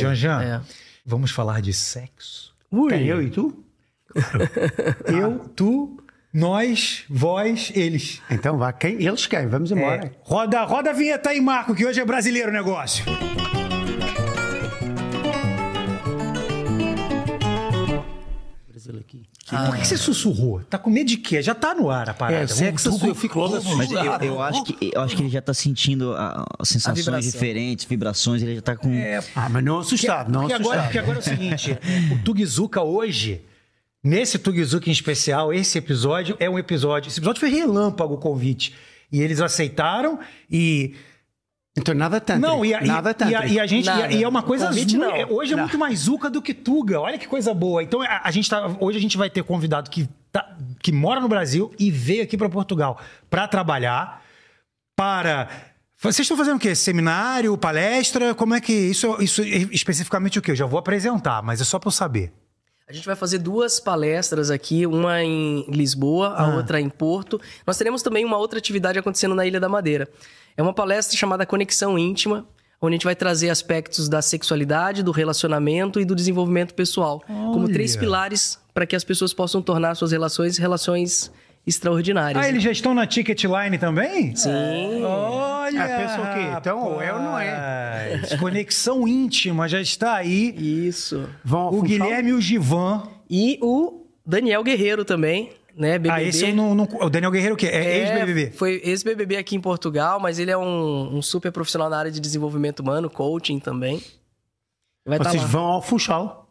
Janjan, É. vamos falar de sexo? Quem, eu e tu? Eu, tu, nós, vós, eles. Então vá, quem? Eles quem? Vamos embora. É. Roda, roda a vinheta aí, Marco, que hoje é brasileiro o negócio. Aqui. Por que você sussurrou? Tá com medo de quê? Já tá no ar a parada. É, sexo, eu fico logo Mas eu, assustado. eu acho que, eu acho que ele já tá sentindo a- as sensações vibração. diferentes, vibrações, ele já tá com. Ah, mas não assustado, não porque assustado. agora, porque agora é o seguinte, o Tugizuka hoje, nesse Tugizuka em especial, esse episódio é um episódio... Esse episódio foi relâmpago o convite. E eles aceitaram e... Então nada tanto. Não, e a, nada e, tanto. e, a, e a gente... Nada. E, e é uma coisa... Convite, não. é- Hoje é muito mais Zuka do que Tuga. Olha que coisa boa. Então, a, a gente tá, hoje a gente vai ter convidado que, tá- que mora no Brasil e veio aqui para Portugal para trabalhar, para... Vocês estão fazendo o quê? Seminário, palestra? Como é que... Isso, isso é especificamente o quê? Eu já vou apresentar, mas é só para eu saber. A gente vai fazer duas palestras aqui, uma em Lisboa, a Ah. outra em Porto. Nós teremos também uma outra atividade acontecendo na Ilha da Madeira. É uma palestra chamada Conexão Íntima, onde a gente vai trazer aspectos da sexualidade, do relacionamento e do desenvolvimento pessoal, como Olha. três pilares para que as pessoas possam tornar suas relações relações extraordinárias. Ah, eles já estão na Ticket Line também? Sim. Olha! Pensa o quê? Então, ou é ou não é? Conexão íntima já está aí. Isso. Vão O? Guilherme e o Givan. E o Daniel Guerreiro também, né? BBB. Ah, esse eu não, não- O Daniel Guerreiro o quê? É, ex-BBB. Foi ex-BBB aqui em Portugal, mas ele é um, um super profissional na área de desenvolvimento humano, coaching também. Vai estar Vocês vão ao Funchal.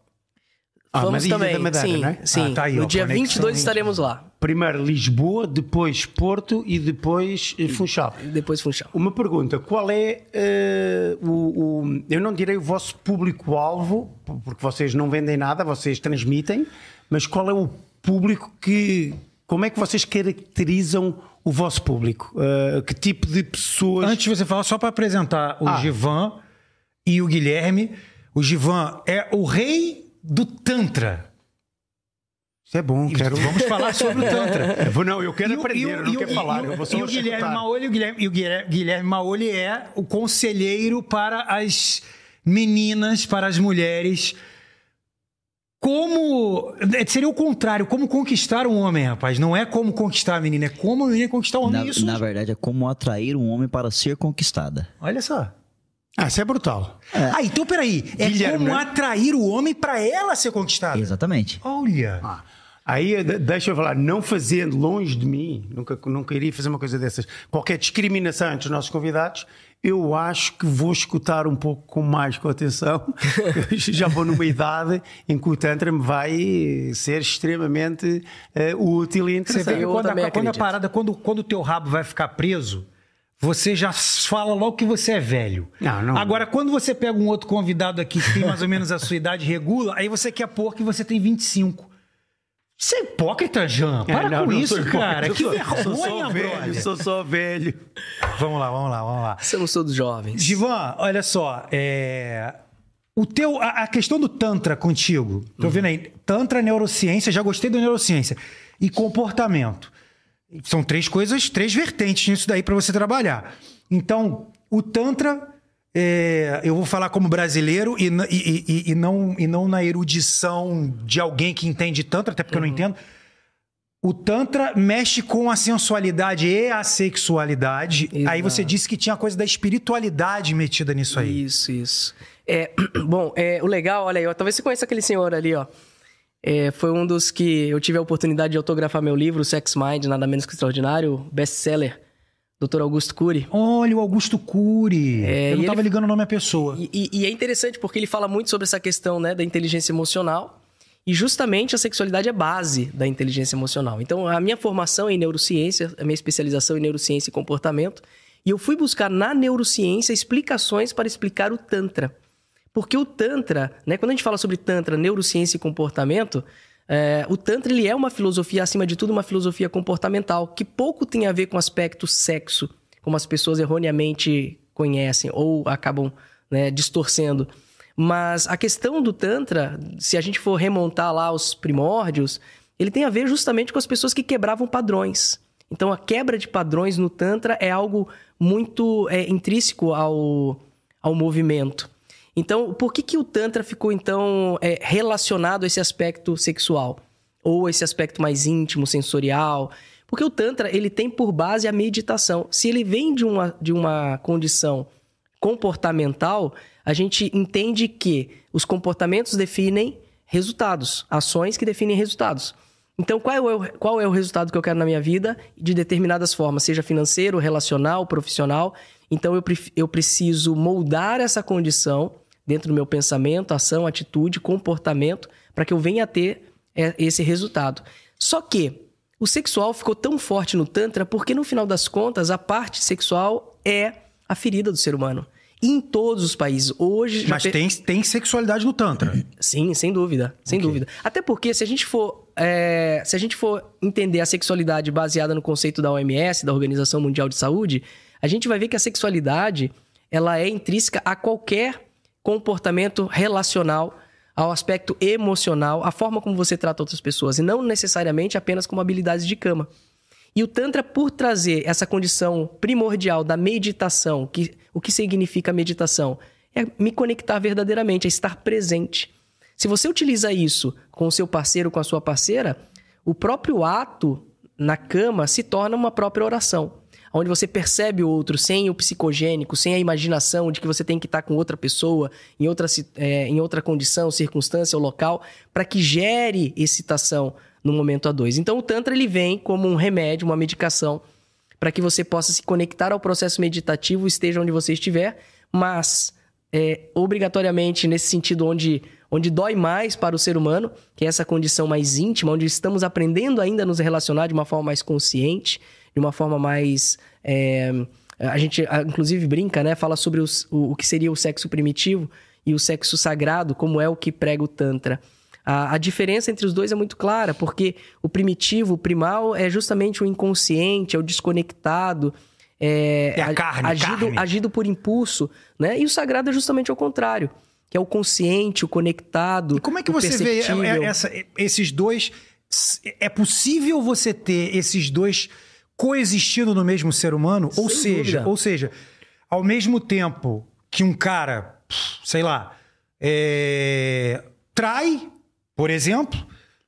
Ah, Vamos também, da Madeira, sim, não é? sim. Ah, tá aí, no ó, dia conexão 22 íntima. estaremos lá. Primeiro Lisboa, depois Porto e depois eh, Funchal. Depois Funchal. Uma pergunta: qual é eh, o, o- Eu não direi o vosso público-alvo, porque vocês não vendem nada, vocês transmitem, mas qual é o público que. Como é que vocês caracterizam o vosso público? Eh, que tipo de pessoas. Antes de você falar, só para apresentar o Ah. Givan e o Guilherme. O Givan é o rei do Tantra. Isso é bom, quero. Vamos falar sobre o Tantra. Eu vou- não, eu quero E aprender, e o- eu não e quero e falar, o- eu vou só e o Guilherme escutar. Maoli, o Guilherme, e o Guilherme, Guilherme Maoli é o conselheiro para as meninas, para as mulheres. Como. Seria o contrário, como conquistar um homem, rapaz. Não é como conquistar a menina, é como a menina conquistar o homem. Na, Isso. na verdade, é como atrair um homem para ser conquistada. Olha só. Ah, isso é brutal. Ah, então peraí. É Guilherme, como né? atrair o homem para ela ser conquistada. Exatamente. Olha. Ah, Aí de- deixa eu falar, não fazendo longe de mim, nunca, nunca iria fazer uma coisa dessas, qualquer discriminação entre os nossos convidados, eu acho que vou escutar um pouco com mais com atenção. Já vou numa idade em que o Tantra me vai ser extremamente eh, útil e Você interessante. vê que Eu quando, a, quando a parada, quando, quando o teu rabo vai ficar preso, você já fala logo que você é velho. Não, não. Agora, quando você pega um outro convidado aqui que tem mais ou menos a sua idade regula, aí você quer pôr que você tem 25. Você é hipócrita, Jean. Para É, não, com não isso, sou cara. eu Que sou- vergonha, sou só velho, sou só velho. Vamos lá, vamos lá, vamos lá. Somos todos jovens. Givan, olha só, é... o teu, a, a questão do Tantra contigo, tô Uhum. vendo aí, Tantra, neurociência, já gostei da neurociência, e comportamento. São três coisas, três vertentes nisso daí para você trabalhar. Então, o Tantra, é, eu vou falar como brasileiro e, e- e- e não, e não na erudição de alguém que entende Tantra, até porque eu não entendo. O Tantra mexe com a sensualidade e a sexualidade. Aí Exato. você disse que tinha coisa da espiritualidade metida nisso aí. Isso, isso. É, bom, é, o legal, olha aí, ó, talvez você conheça aquele senhor ali, ó. É, foi um dos que eu tive a oportunidade de autografar meu livro, Sex Mind, nada menos que extraordinário, best-seller, Dr. Augusto Cury. Olha, o Augusto Cury. É, eu não e tava ele- ligando o nome à pessoa. E, e- e é interessante porque ele fala muito sobre essa questão né, da inteligência emocional. E justamente a sexualidade é base da inteligência emocional. Então, a minha formação é em neurociência, a minha especialização em neurociência e comportamento. E eu fui buscar na neurociência explicações para explicar o Tantra. Porque o Tantra, né, quando a gente fala sobre Tantra, neurociência e comportamento, é, o Tantra ele é uma filosofia, acima de tudo, uma filosofia comportamental, que pouco tem a ver com o aspecto sexo, como as pessoas erroneamente conhecem ou acabam né, distorcendo. Mas a questão do Tantra, se a gente for remontar lá os primórdios, ele tem a ver justamente com as pessoas que quebravam padrões. Então a quebra de padrões no Tantra é algo muito é, intrínseco ao, ao movimento. Então, por que, que o Tantra ficou, então, é, relacionado a esse aspecto sexual? Ou esse aspecto mais íntimo, sensorial? Porque o Tantra, ele tem por base a meditação. Se ele vem de uma, de uma condição comportamental, a gente entende que os comportamentos definem resultados, ações que definem resultados. Então, qual é, o, qual é o resultado que eu quero na minha vida de determinadas formas, seja financeiro, relacional, profissional? Então, eu, eu preciso moldar essa condição dentro do meu pensamento, ação, atitude, comportamento, para que eu venha a ter é, esse resultado. Só que o sexual ficou tão forte no Tantra porque, no final das contas, a parte sexual é a ferida do ser humano. Em todos os países. Hoje. Mas tem, tem sexualidade no Tantra. Sim, sem dúvida. Sem okay. dúvida. Até porque, se a gente for. É, se a gente for entender a sexualidade baseada no conceito da OMS, da Organização Mundial de Saúde, a gente vai ver que a sexualidade ela é intrínseca a qualquer comportamento relacional ao aspecto emocional, a forma como você trata outras pessoas, e não necessariamente apenas como habilidades de cama. E o Tantra, por trazer essa condição primordial da meditação, que, o que significa meditação? É me conectar verdadeiramente, é estar presente. Se você utiliza isso com o seu parceiro, com a sua parceira, o próprio ato na cama se torna uma própria oração onde você percebe o outro sem o psicogênico, sem a imaginação de que você tem que estar com outra pessoa, em outra, é, em outra condição, circunstância ou local, para que gere excitação no momento a dois. Então o Tantra ele vem como um remédio, uma medicação, para que você possa se conectar ao processo meditativo, esteja onde você estiver, mas é, obrigatoriamente nesse sentido onde, onde dói mais para o ser humano, que é essa condição mais íntima, onde estamos aprendendo ainda a nos relacionar de uma forma mais consciente, de uma forma mais. É, a gente, inclusive, brinca, né? Fala sobre os, o, o que seria o sexo primitivo e o sexo sagrado, como é o que prega o Tantra. A, a, diferença entre os dois é muito clara, porque o primitivo, o primal, é justamente o inconsciente, é o desconectado, é, é a carne, agido, carne. agido por impulso, né? E o sagrado é justamente o contrário, que é o consciente, o conectado. E como é que você vê essa, esses dois? É possível você ter esses dois coexistindo no mesmo ser humano? Sem ou seja, ou seja, ao mesmo tempo que um cara, sei lá, é, trai, por exemplo,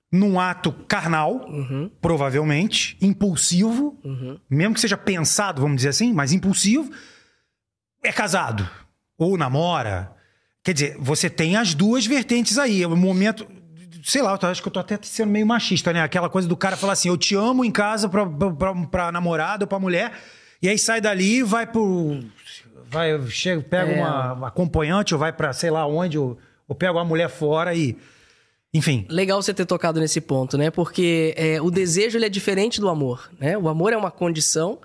num ato carnal, uhum. provavelmente, impulsivo, uhum. mesmo que seja pensado, vamos dizer assim, mas impulsivo, é casado ou namora. Quer dizer, você tem as duas vertentes aí. É um momento sei lá, eu acho que eu tô até sendo meio machista, né? Aquela coisa do cara falar assim, eu te amo em casa pra, pra, pra namorada ou pra mulher, e aí sai dali e vai pro. Vai, chega, pega é. uma, uma acompanhante ou vai pra sei lá onde, ou, ou pega uma mulher fora e. Enfim. Legal você ter tocado nesse ponto, né? Porque é, o desejo ele é diferente do amor, né? O amor é uma condição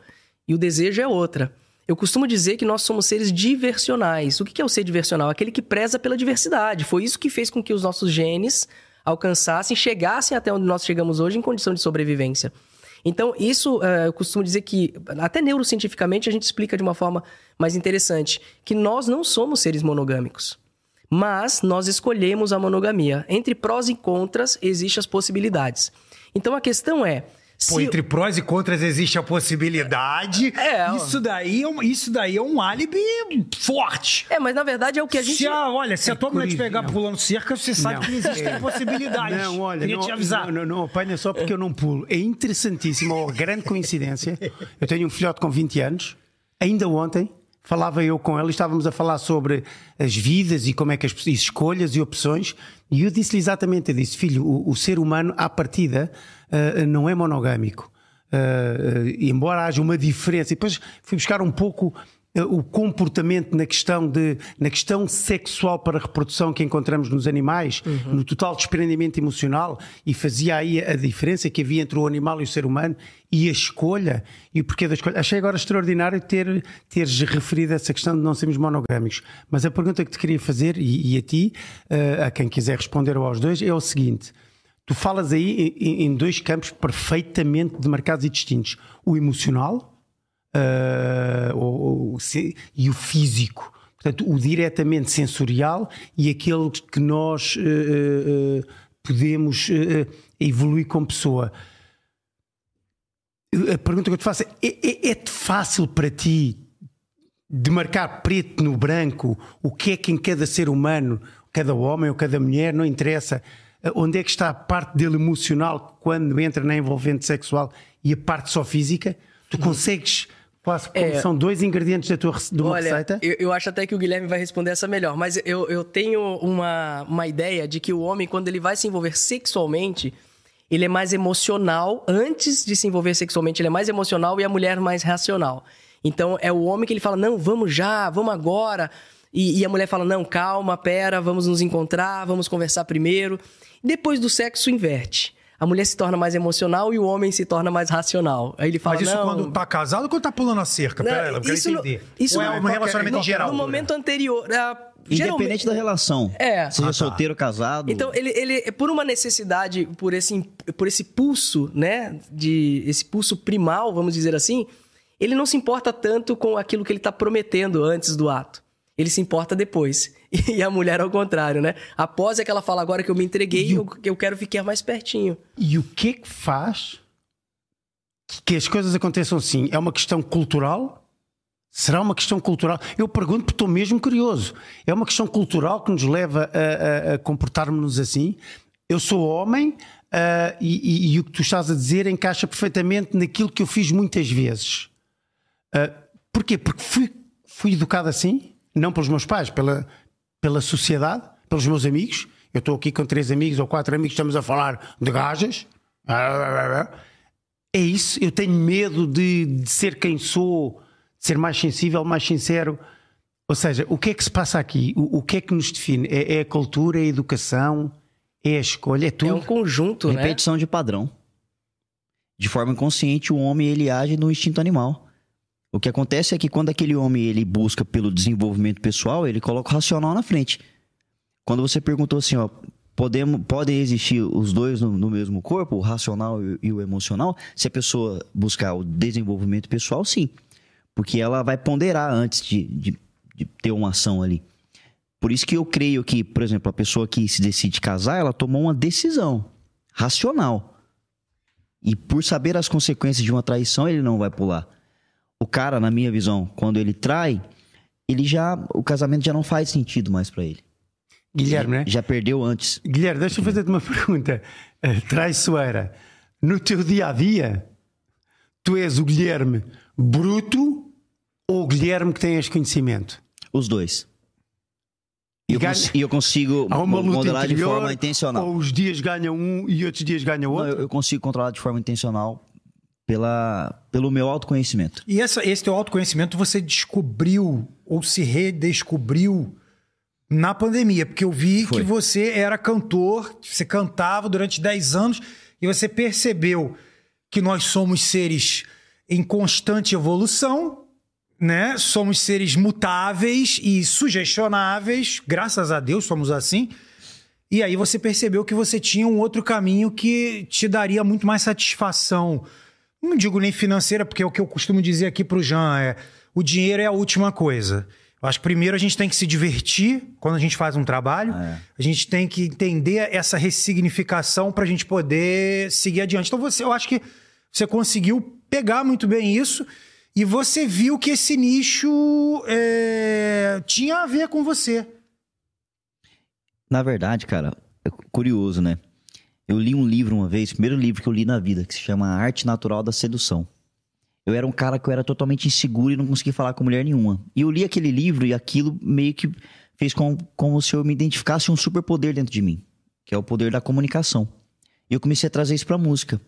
e o desejo é outra. Eu costumo dizer que nós somos seres diversionais. O que é o ser diversional? Aquele que preza pela diversidade. Foi isso que fez com que os nossos genes alcançassem, chegassem até onde nós chegamos hoje em condição de sobrevivência. Então, isso uh, eu costumo dizer que, até neurocientificamente, a gente explica de uma forma mais interessante, que nós não somos seres monogâmicos. Mas nós escolhemos a monogamia. Entre prós e contras, existem as possibilidades. Então a questão é: Pô, entre prós e contras existe a possibilidade. É, isso daí é um, isso daí é um álibi forte. É, mas na verdade é o que a gente. Se a, olha, se é a tua mulher te pegar não. pulando cerca, você sabe não. que existem é. possibilidades. Não, olha, Queria não, te avisar. Não, não, não, apanha só porque eu não pulo. É interessantíssimo, uma grande coincidência. Eu tenho um filhote com 20 anos, ainda ontem. Falava eu com ele, estávamos a falar sobre as vidas e como é que as escolhas e opções, e eu disse-lhe exatamente: eu disse, filho, o, o ser humano, à partida, uh, não é monogâmico. Uh, embora haja uma diferença, e depois fui buscar um pouco o comportamento na questão de na questão sexual para reprodução que encontramos nos animais, uhum. no total desprendimento emocional e fazia aí a diferença que havia entre o animal e o ser humano e a escolha e o porquê da escolha. Achei agora extraordinário ter teres referido essa questão de não sermos monogâmicos. Mas a pergunta que te queria fazer e, e a ti, uh, a quem quiser responder ou aos dois, é o seguinte: Tu falas aí em, dois campos perfeitamente demarcados e distintos: o emocional uh, o, o, e o físico. Portanto, o diretamente sensorial e aquele que nós uh, uh, podemos evoluir como pessoa. A pergunta que eu te faço é: é, é fácil para ti de marcar preto no branco o que é que em cada ser humano, cada homem ou cada mulher, não interessa onde é que está a parte dele emocional quando entra na envolvente sexual e a parte só física, tu consegues É. são dois ingredientes da tua de uma Olha, receita. eu, eu acho até que o Guilherme vai responder essa melhor, mas eu, eu tenho uma, uma ideia de que o homem, quando ele vai se envolver sexualmente, ele é mais emocional. Antes de se envolver sexualmente, ele é mais emocional e a mulher mais racional. Então, é o homem que ele fala, não, vamos já, vamos agora. E, e a mulher fala, não, calma, pera, vamos nos encontrar, vamos conversar primeiro. Depois do sexo, inverte. A mulher se torna mais emocional e o homem se torna mais racional. Aí ele fala, Mas isso não, quando tá casado ou quando tá pulando a cerca? Não, Pera aí, eu quero isso no- entender. isso Ou é no- um qualquer- relacionamento no, em geral? No momento anterior. ah, geralmente- Independente da relação. É. Seja Ah, tá. solteiro ou casado. Então, ele, ele, por uma necessidade, por esse, por esse pulso, né? De, esse pulso primal, vamos dizer assim, ele não se importa tanto com aquilo que ele está prometendo antes do ato. Ele se importa depois. E a mulher ao contrário, né? Após é que ela fala, agora que eu me entreguei, eu, eu quero ficar mais pertinho. E o que é que faz que- as coisas aconteçam assim? É uma questão cultural? Será uma questão cultural? Eu pergunto porque estou mesmo curioso. É uma questão cultural que nos leva a, a- a comportarmos-nos assim? Eu sou homem ah, e, e- e o que tu estás a dizer encaixa perfeitamente naquilo que eu fiz muitas vezes. Ah, porquê? Porque fui, fui educado assim, não pelos meus pais, pela, pela sociedade, pelos meus amigos. Eu estou aqui com três amigos ou quatro amigos, estamos a falar de gajas. É isso, eu tenho medo de, de ser quem sou, de ser mais sensível, mais sincero. Ou seja, o que é que se passa aqui? O, o que é que nos define? É, é a cultura, é a educação, é a escolha, é tudo. É um conjunto, né? Repetição de padrão. De forma inconsciente, o homem ele age no instinto animal. O que acontece é que quando aquele homem ele busca pelo desenvolvimento pessoal, ele coloca o racional na frente. Quando você perguntou assim, ó, podemos, podem existir os dois no, no mesmo corpo, o racional e, e o emocional? Se a pessoa buscar o desenvolvimento pessoal, sim. Porque ela vai ponderar antes de, de, de ter uma ação ali. Por isso que eu creio que, por exemplo, a pessoa que se decide casar, ela tomou uma decisão racional. E por saber as consequências de uma traição, ele não vai pular. O cara, na minha visão, quando ele trai, ele já o casamento já não faz sentido mais pra ele. Guilherme, né? Já perdeu antes. Guilherme, deixa eu fazer-te uma pergunta eh, traiçoeira. No teu dia a dia, tu és o Guilherme bruto ou o Guilherme que tem este conhecimento? Os dois. E eu, ganha- cons- eu consigo Há uma luta modelar de interior, forma intencional. Ou os dias ganham um e outros dias ganham Não, outro? eu, eu consigo controlar de forma intencional pela, pelo meu autoconhecimento. E essa, esse teu autoconhecimento você descobriu ou se redescobriu na pandemia, porque eu vi Foi. que você era cantor, você cantava durante 10 anos e você percebeu que nós somos seres em constante evolução, né? Somos seres mutáveis e sugestionáveis, graças a Deus somos assim. E aí você percebeu que você tinha um outro caminho que te daria muito mais satisfação. Não digo nem financeira, porque é o que eu costumo dizer aqui pro Jean é o dinheiro é a última coisa. Eu acho que primeiro a gente tem que se divertir quando a gente faz um trabalho. É. A gente tem que entender essa ressignificação para a gente poder seguir adiante. Então você, eu acho que você conseguiu pegar muito bem isso e você viu que esse nicho é, tinha a ver com você. Na verdade, cara, é curioso, né? Eu li um livro uma vez, primeiro livro que eu li na vida, que se chama Arte Natural da Sedução. Eu era um cara que eu era totalmente inseguro e não conseguia falar com mulher nenhuma. E eu li aquele livro e aquilo meio que fez com, como se eu me identificasse um superpoder dentro de mim, que é o poder da comunicação. E eu comecei a trazer isso pra música.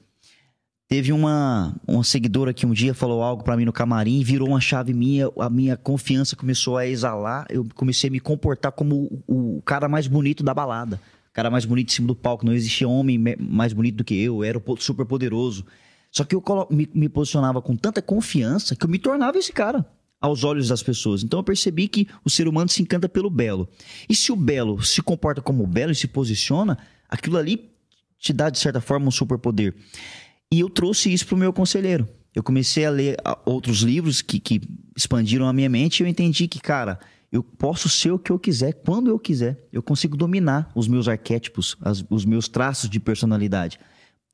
Teve uma, uma seguidora que um dia falou algo pra mim no camarim, virou uma chave minha, a minha confiança começou a exalar, eu comecei a me comportar como o, o cara mais bonito da balada. O cara mais bonito em cima do palco, não existia homem me- mais bonito do que eu, era o super poderoso. Só que eu me, me posicionava com tanta confiança que eu me tornava esse cara aos olhos das pessoas. Então eu percebi que o ser humano se encanta pelo belo. E se o belo se comporta como belo e se posiciona, aquilo ali te dá, de certa forma, um superpoder. E eu trouxe isso pro meu conselheiro. Eu comecei a ler outros livros que, que expandiram a minha mente e eu entendi que, cara, eu posso ser o que eu quiser, quando eu quiser. Eu consigo dominar os meus arquétipos, as- os meus traços de personalidade.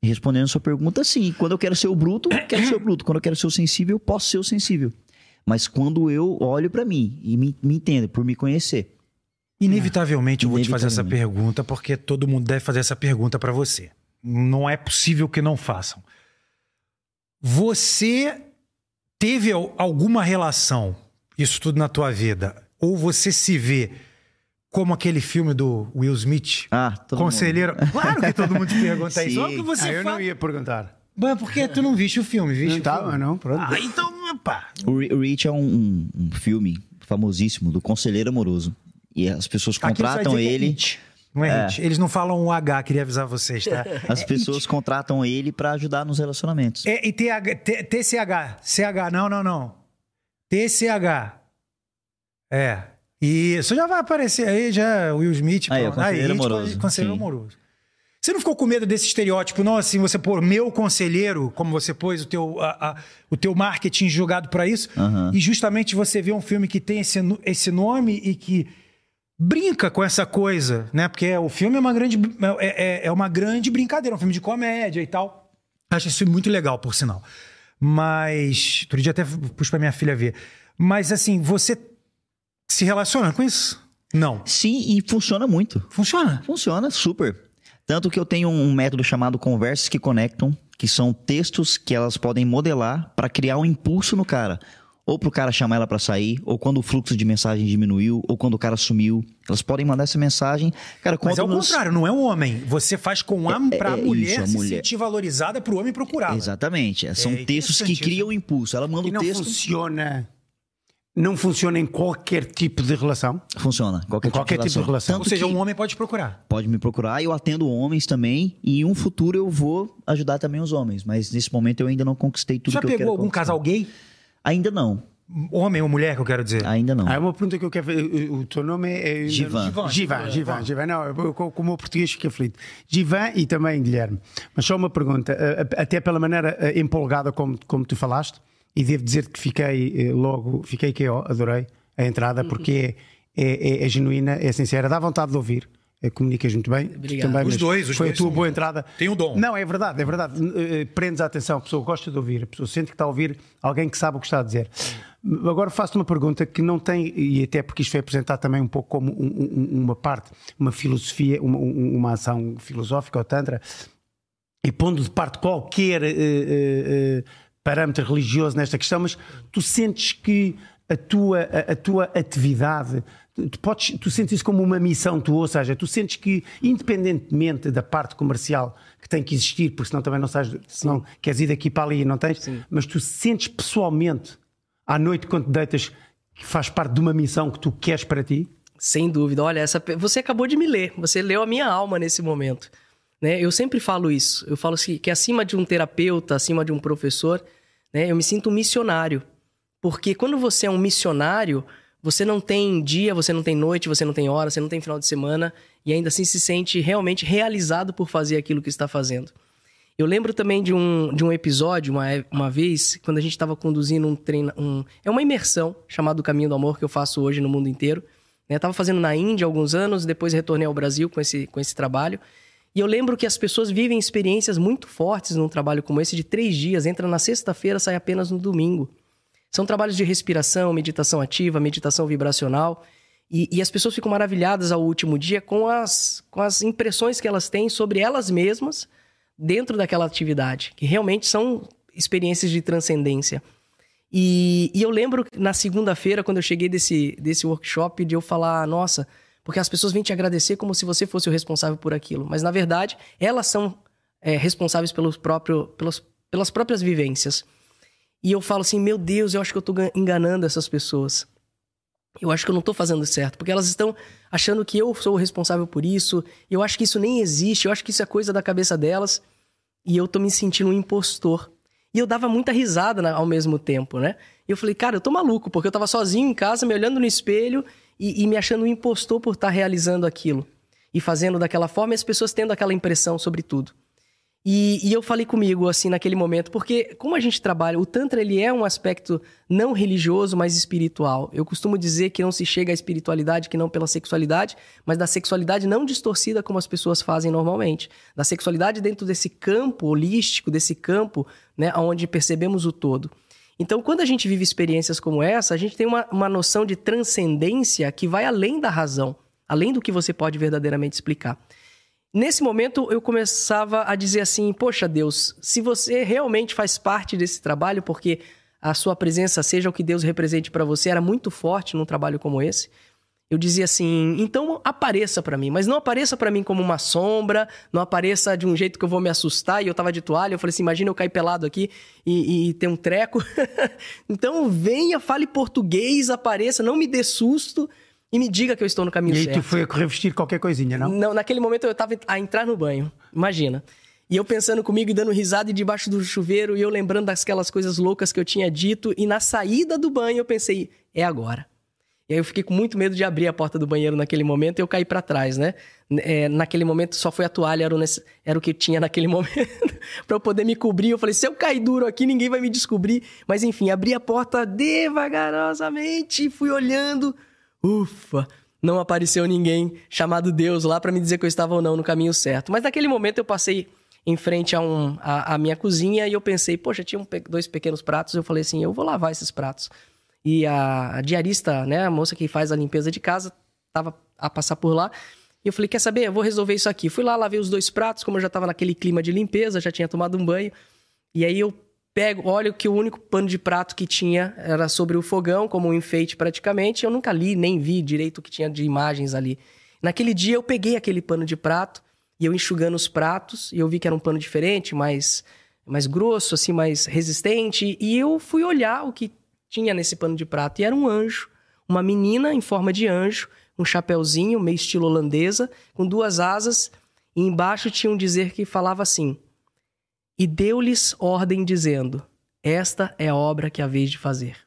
Respondendo a sua pergunta, sim. Quando eu quero ser o bruto, eu quero ser o bruto. Quando eu quero ser o sensível, eu posso ser o sensível. Mas quando eu olho pra mim e me, me entendo, por me conhecer. Inevitavelmente eu vou te fazer essa pergunta, porque todo mundo deve fazer essa pergunta pra você. Não é possível que não façam. Você teve al- alguma relação, isso tudo na tua vida, ou você se vê como aquele filme do Will Smith? Ah, todo mundo. Conselheiro. Claro que todo mundo te pergunta isso. Olha o que você Ah, eu fala. não ia perguntar. Mas por que tu não viste o filme? Viste Não o tá, filme? mas não, pronto. Ah, então, pá. O Reach é um, um- um filme famosíssimo do conselheiro amoroso. E as pessoas contratam é ele. Não é, É. hit. Eles não falam o H, queria avisar vocês, tá? As pessoas contratam ele pra ajudar nos relacionamentos. É, e TH, T- TCH. CH, não, não, não. TCH. É. Isso já vai aparecer aí, já Will Smith. Aí, pronto. o conselheiro hit, amoroso. Conselheiro Sim. amoroso. Você não ficou com medo desse estereótipo, não? Assim, você pôr meu conselheiro, como você pôs o teu, a- a- o teu marketing jogado pra isso, Aham. e justamente você vê um filme que tem esse, esse nome e que brinca com essa coisa, né? Porque o filme é uma grande, é, é- é uma grande brincadeira, um filme de comédia e tal. Acho isso muito legal, por sinal. Mas. Outro dia até pus pra minha filha ver. Mas assim, você se relaciona com isso? Não. Sim, e funciona muito. Funciona? Funciona super. Tanto que eu tenho um método chamado Conversas que Conectam, que são textos que elas podem modelar para criar um impulso no cara. Ou pro cara chamar ela para sair, ou quando o fluxo de mensagem diminuiu, ou quando o cara sumiu. Elas podem mandar essa mensagem. Cara, Mas é o nos- contrário, não é o homem. Você faz com a, É- pra é mulher isso, a se mulher. sentir valorizada pro homem procurar. Exatamente. São É textos que criam o impulso. Ela manda o não texto. funciona. Não funciona em qualquer tipo de relação. Funciona. Qualquer, Em qualquer tipo de relação. Ou Tanto seja, que um homem pode procurar. pode me procurar. Eu atendo homens também. E em um futuro eu vou ajudar também os homens. Mas nesse momento eu ainda não conquistei tudo Já que eu quero pegou algum conquistar. casal gay? Ainda não. Homem ou mulher, que eu quero dizer? Ainda não. Ah, é uma pergunta que eu quero fazer. O teu nome é. é- Givan. Givan, Givan, Givan. Não, eu, com com o meu português fiquei aflito. Givan e também Guilherme. Mas só uma pergunta, eh, até pela maneira eh, empolgada como, como tu falaste, e devo dizer que fiquei eh, logo, fiquei que eu adorei a entrada, porque é, é- é- é genuína, é sincera, dá vontade de ouvir. eh, Comunicas muito bem. Obrigado. Também, Os dois, os Foi dois a tua boa entrada. Tem o dom. Não, é verdade, é verdade. Eh, Prendes a atenção, a pessoa gosta de ouvir, a pessoa sente que está a ouvir alguém que sabe o que está a dizer. Agora faço-te uma pergunta que não tem, e até porque isto foi apresentado também um pouco como um- um- uma parte, uma filosofia, uma, um- uma ação filosófica ou tantra, e pondo de parte qualquer eh, eh, eh, parâmetro religioso nesta questão, mas tu sentes que a tua, a, a tua atividade, tu, podes, tu sentes isso como uma missão tua, ou seja, tu sentes que, independentemente da parte comercial que tem que existir, porque senão também não sabes, senão queres ir daqui para ali e não tens, mas tu sentes pessoalmente, à noite quando te deitas, que faz parte de uma missão que tu queres para ti? Sem dúvida. Olha, essa, você acabou de me ler. Você leu a minha alma nesse momento. Né? Eu sempre falo isso. Eu falo assim, que acima de um terapeuta, acima de um professor, né, eu me sinto um missionário. Porque quando você é um missionário, você não tem dia, você não tem noite, você não tem hora, você não tem final de semana e ainda assim se sente realmente realizado por fazer aquilo que está fazendo. Eu lembro também de um, de um episódio, uma, uma vez, quando a gente estava conduzindo um treino. Um, é uma imersão chamada Caminho do Amor que eu faço hoje no mundo inteiro. Né? Tava fazendo na Índia alguns anos, depois retornei ao Brasil com esse, com esse trabalho. E eu lembro que as pessoas vivem experiências muito fortes num trabalho como esse de três dias. Entra na sexta-feira, sai apenas no domingo. São trabalhos de respiração, meditação ativa, meditação vibracional. E, e as pessoas ficam maravilhadas ao último dia com as, com as impressões que elas têm sobre elas mesmas dentro daquela atividade, que realmente são experiências de transcendência. E, e eu lembro na segunda-feira, quando eu cheguei desse, desse workshop, de eu falar, nossa, porque as pessoas vêm te agradecer como se você fosse o responsável por aquilo. Mas, na verdade, elas são é, responsáveis pelos próprio, pelas, pelas próprias vivências. E eu falo assim, meu Deus, eu acho que eu gan- enganando essas pessoas. Eu acho que eu não tô fazendo certo, porque elas estão achando que eu sou o responsável por isso. Eu acho que isso nem existe, eu acho que isso é coisa da cabeça delas. E eu tô me sentindo um impostor. E eu dava muita risada na- ao mesmo tempo, né? E eu falei, cara, eu tô maluco, porque eu tava sozinho em casa, me olhando no espelho e, e me achando um impostor por estar realizando aquilo. E fazendo daquela forma e as pessoas tendo aquela impressão sobre tudo. E, e eu falei comigo, assim, naquele momento, porque como a gente trabalha, o Tantra, ele é um aspecto não religioso, mas espiritual. Eu costumo dizer que não se chega à espiritualidade que não pela sexualidade, mas da sexualidade não distorcida como as pessoas fazem normalmente. Da sexualidade dentro desse campo holístico, desse campo, né, onde percebemos o todo. Então, quando a gente vive experiências como essa, a gente tem uma, uma noção de transcendência que vai além da razão, além do que você pode verdadeiramente explicar. Nesse momento, eu começava a dizer assim: Poxa, Deus, se você realmente faz parte desse trabalho, porque a sua presença, seja o que Deus represente para você, era muito forte num trabalho como esse. Eu dizia assim, então apareça para mim, mas não apareça para mim como uma sombra, não apareça de um jeito que eu vou me assustar. E eu tava de toalha, eu falei assim, imagina eu cair pelado aqui e, e ter um treco. então venha, fale português, apareça, não me dê susto e me diga que eu estou no caminho e certo. E tu foi a correr vestir qualquer coisinha, não? Não, naquele momento eu tava a entrar no banho, imagina. E eu pensando comigo e dando risada e debaixo do chuveiro e eu lembrando daquelas coisas loucas que eu tinha dito. E na saída do banho eu pensei, é agora. E aí eu fiquei com muito medo de abrir a porta do banheiro naquele momento e eu caí para trás, né? É, naquele momento só foi a toalha, era o, era o que tinha naquele momento para eu poder me cobrir. Eu falei, se eu cair duro aqui, ninguém vai me descobrir. Mas enfim, abri a porta devagarosamente, fui olhando. Ufa, não apareceu ninguém chamado Deus lá para me dizer que eu estava ou não no caminho certo. Mas naquele momento eu passei em frente a, um, a, a minha cozinha e eu pensei, poxa, tinha um, dois pequenos pratos. Eu falei assim, eu vou lavar esses pratos. E a, a diarista, né, a moça que faz a limpeza de casa, tava a passar por lá. E eu falei, quer saber? Eu vou resolver isso aqui. Fui lá, lavei os dois pratos, como eu já estava naquele clima de limpeza, já tinha tomado um banho. E aí eu pego, olho que o único pano de prato que tinha era sobre o fogão, como um enfeite praticamente. Eu nunca li, nem vi direito o que tinha de imagens ali. Naquele dia eu peguei aquele pano de prato e eu enxugando os pratos, e eu vi que era um pano diferente, mais, mais grosso, assim, mais resistente. E eu fui olhar o que tinha nesse pano de prato. E era um anjo, uma menina em forma de anjo, um chapéuzinho, meio estilo holandesa, com duas asas. E embaixo tinha um dizer que falava assim: E deu-lhes ordem, dizendo: Esta é a obra que haveis de fazer.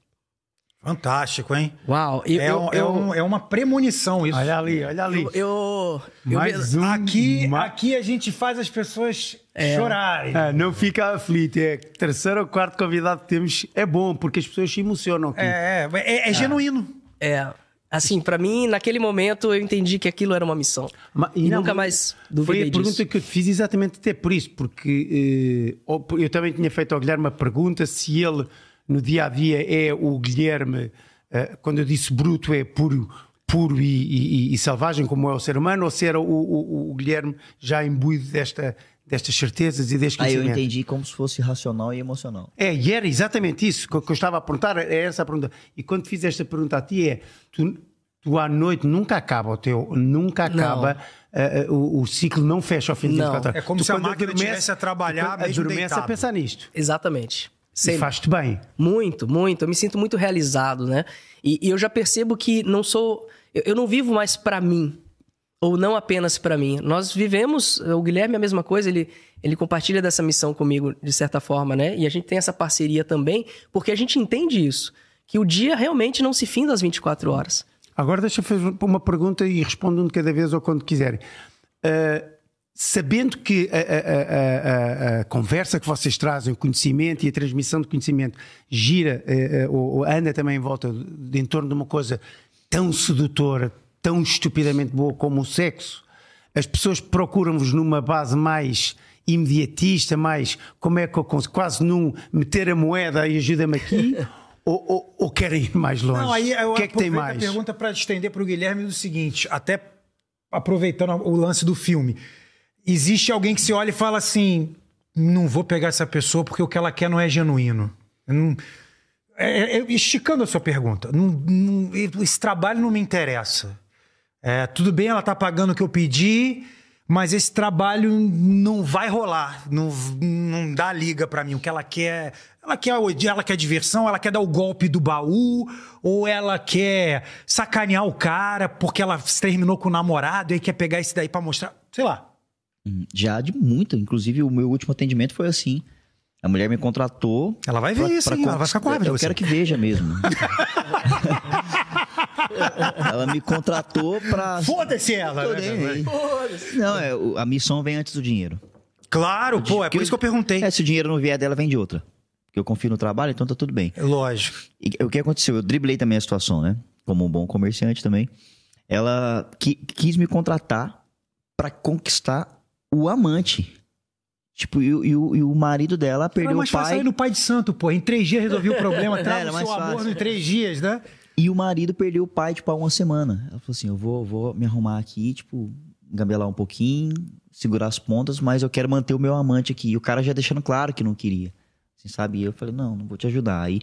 Fantástico, hein? Uau! Eu, é, eu, um, é, um, é, uma premonição isso. Olha ali, olha ali. Eu, Mais um, aqui, aqui a gente faz as pessoas é. chorarem. É, não fica aflito. É terceiro ou quarto convidado que temos. É bom, porque as pessoas se emocionam aqui. É, é, é genuíno. É. Assim, para mim, naquele momento, eu entendi que aquilo era uma missão. Mas, e, não, nunca mais duvidei Foi a pergunta disso. que eu te fiz exatamente até por isso, porque eh, eu também tinha feito ao Guilherme a pergunta se ele no dia a dia é o Guilherme, uh, quando eu disse bruto, é puro, puro e, e, e, selvagem, como é o ser humano, ou se era o, o, o Guilherme já imbuído desta, destas certezas e deste conhecimento. Ah, eu entendi como se fosse racional e emocional. É, e era exatamente isso que eu estava a perguntar, é essa a pergunta. E quando fiz esta pergunta a ti é, tu, tu à noite nunca acaba o teu, nunca acaba... Uh, o, o, ciclo não fecha ao fim de 24 horas. É como tu, se a máquina estivesse a trabalhar tu, mesmo adormece a pensar nisto. Exatamente. Sempre. E faz-te bem. Muito, muito. Eu me sinto muito realizado, né? E, e eu já percebo que não sou. Eu, eu não vivo mais para mim. Ou não apenas para mim. Nós vivemos. O Guilherme é a mesma coisa, ele, ele compartilha dessa missão comigo, de certa forma, né? E a gente tem essa parceria também, porque a gente entende isso. Que o dia realmente não se finda às 24 horas. Agora deixa eu fazer uma pergunta e respondo um de cada vez ou quando quiserem. Uh, sabendo que a, a, a, a, conversa que vocês trazem, o conhecimento e a transmissão de conhecimento gira eh, eh, ou, anda também em volta de, de, em torno de uma coisa tão sedutora, tão estupidamente boa como o sexo, as pessoas procuram-vos numa base mais imediatista, mais como é que eu consigo, quase num meter a moeda e ajuda-me aqui. ou, ou, ou, querem ir mais longe? Não, aí eu o que é que tem mais? a pergunta para estender para o Guilherme do seguinte, até aproveitando o lance do filme existe alguém que se olha e fala assim: não vou pegar essa pessoa porque o que ela quer não é genuíno. Não, é, é, esticando a sua pergunta, não, não, esse trabalho não me interessa. É, tudo bem, ela está pagando o que eu pedi, mas esse trabalho não vai rolar, não, não dá liga para mim. O que ela quer, ela quer, ela quer diversão, ela quer dar o golpe do baú, ou ela quer sacanear o cara porque ela terminou com o namorado e quer pegar esse daí para mostrar, sei lá. Já de muito. Inclusive, o meu último atendimento foi assim. A mulher me contratou. Ela vai ver pra, isso, pra, ela vai ficar com raiva Eu quero que veja mesmo. ela me contratou pra. Foda-se ela! Né, não, é, a missão vem antes do dinheiro. Claro, pô, é por isso que eu perguntei. É, se o dinheiro não vier dela, vem de outra. Porque eu confio no trabalho, então tá tudo bem. Lógico. E o que aconteceu? Eu driblei também a situação, né? Como um bom comerciante também. Ela qui, quis me contratar para conquistar o amante. Tipo, e, o- e e o marido dela Era perdeu mais o fácil pai. ir no pai de santo, pô. Em três dias resolvi o problema. Trava Era o seu amor fácil. em três dias, né? E o marido perdeu o pai, tipo, há uma semana. Ela falou assim: eu vou, vou me arrumar aqui, tipo, gambelar um pouquinho, segurar as pontas, mas eu quero manter o meu amante aqui. E o cara já deixando claro que não queria. Assim, sabe? E eu falei: não, não vou te ajudar. Aí,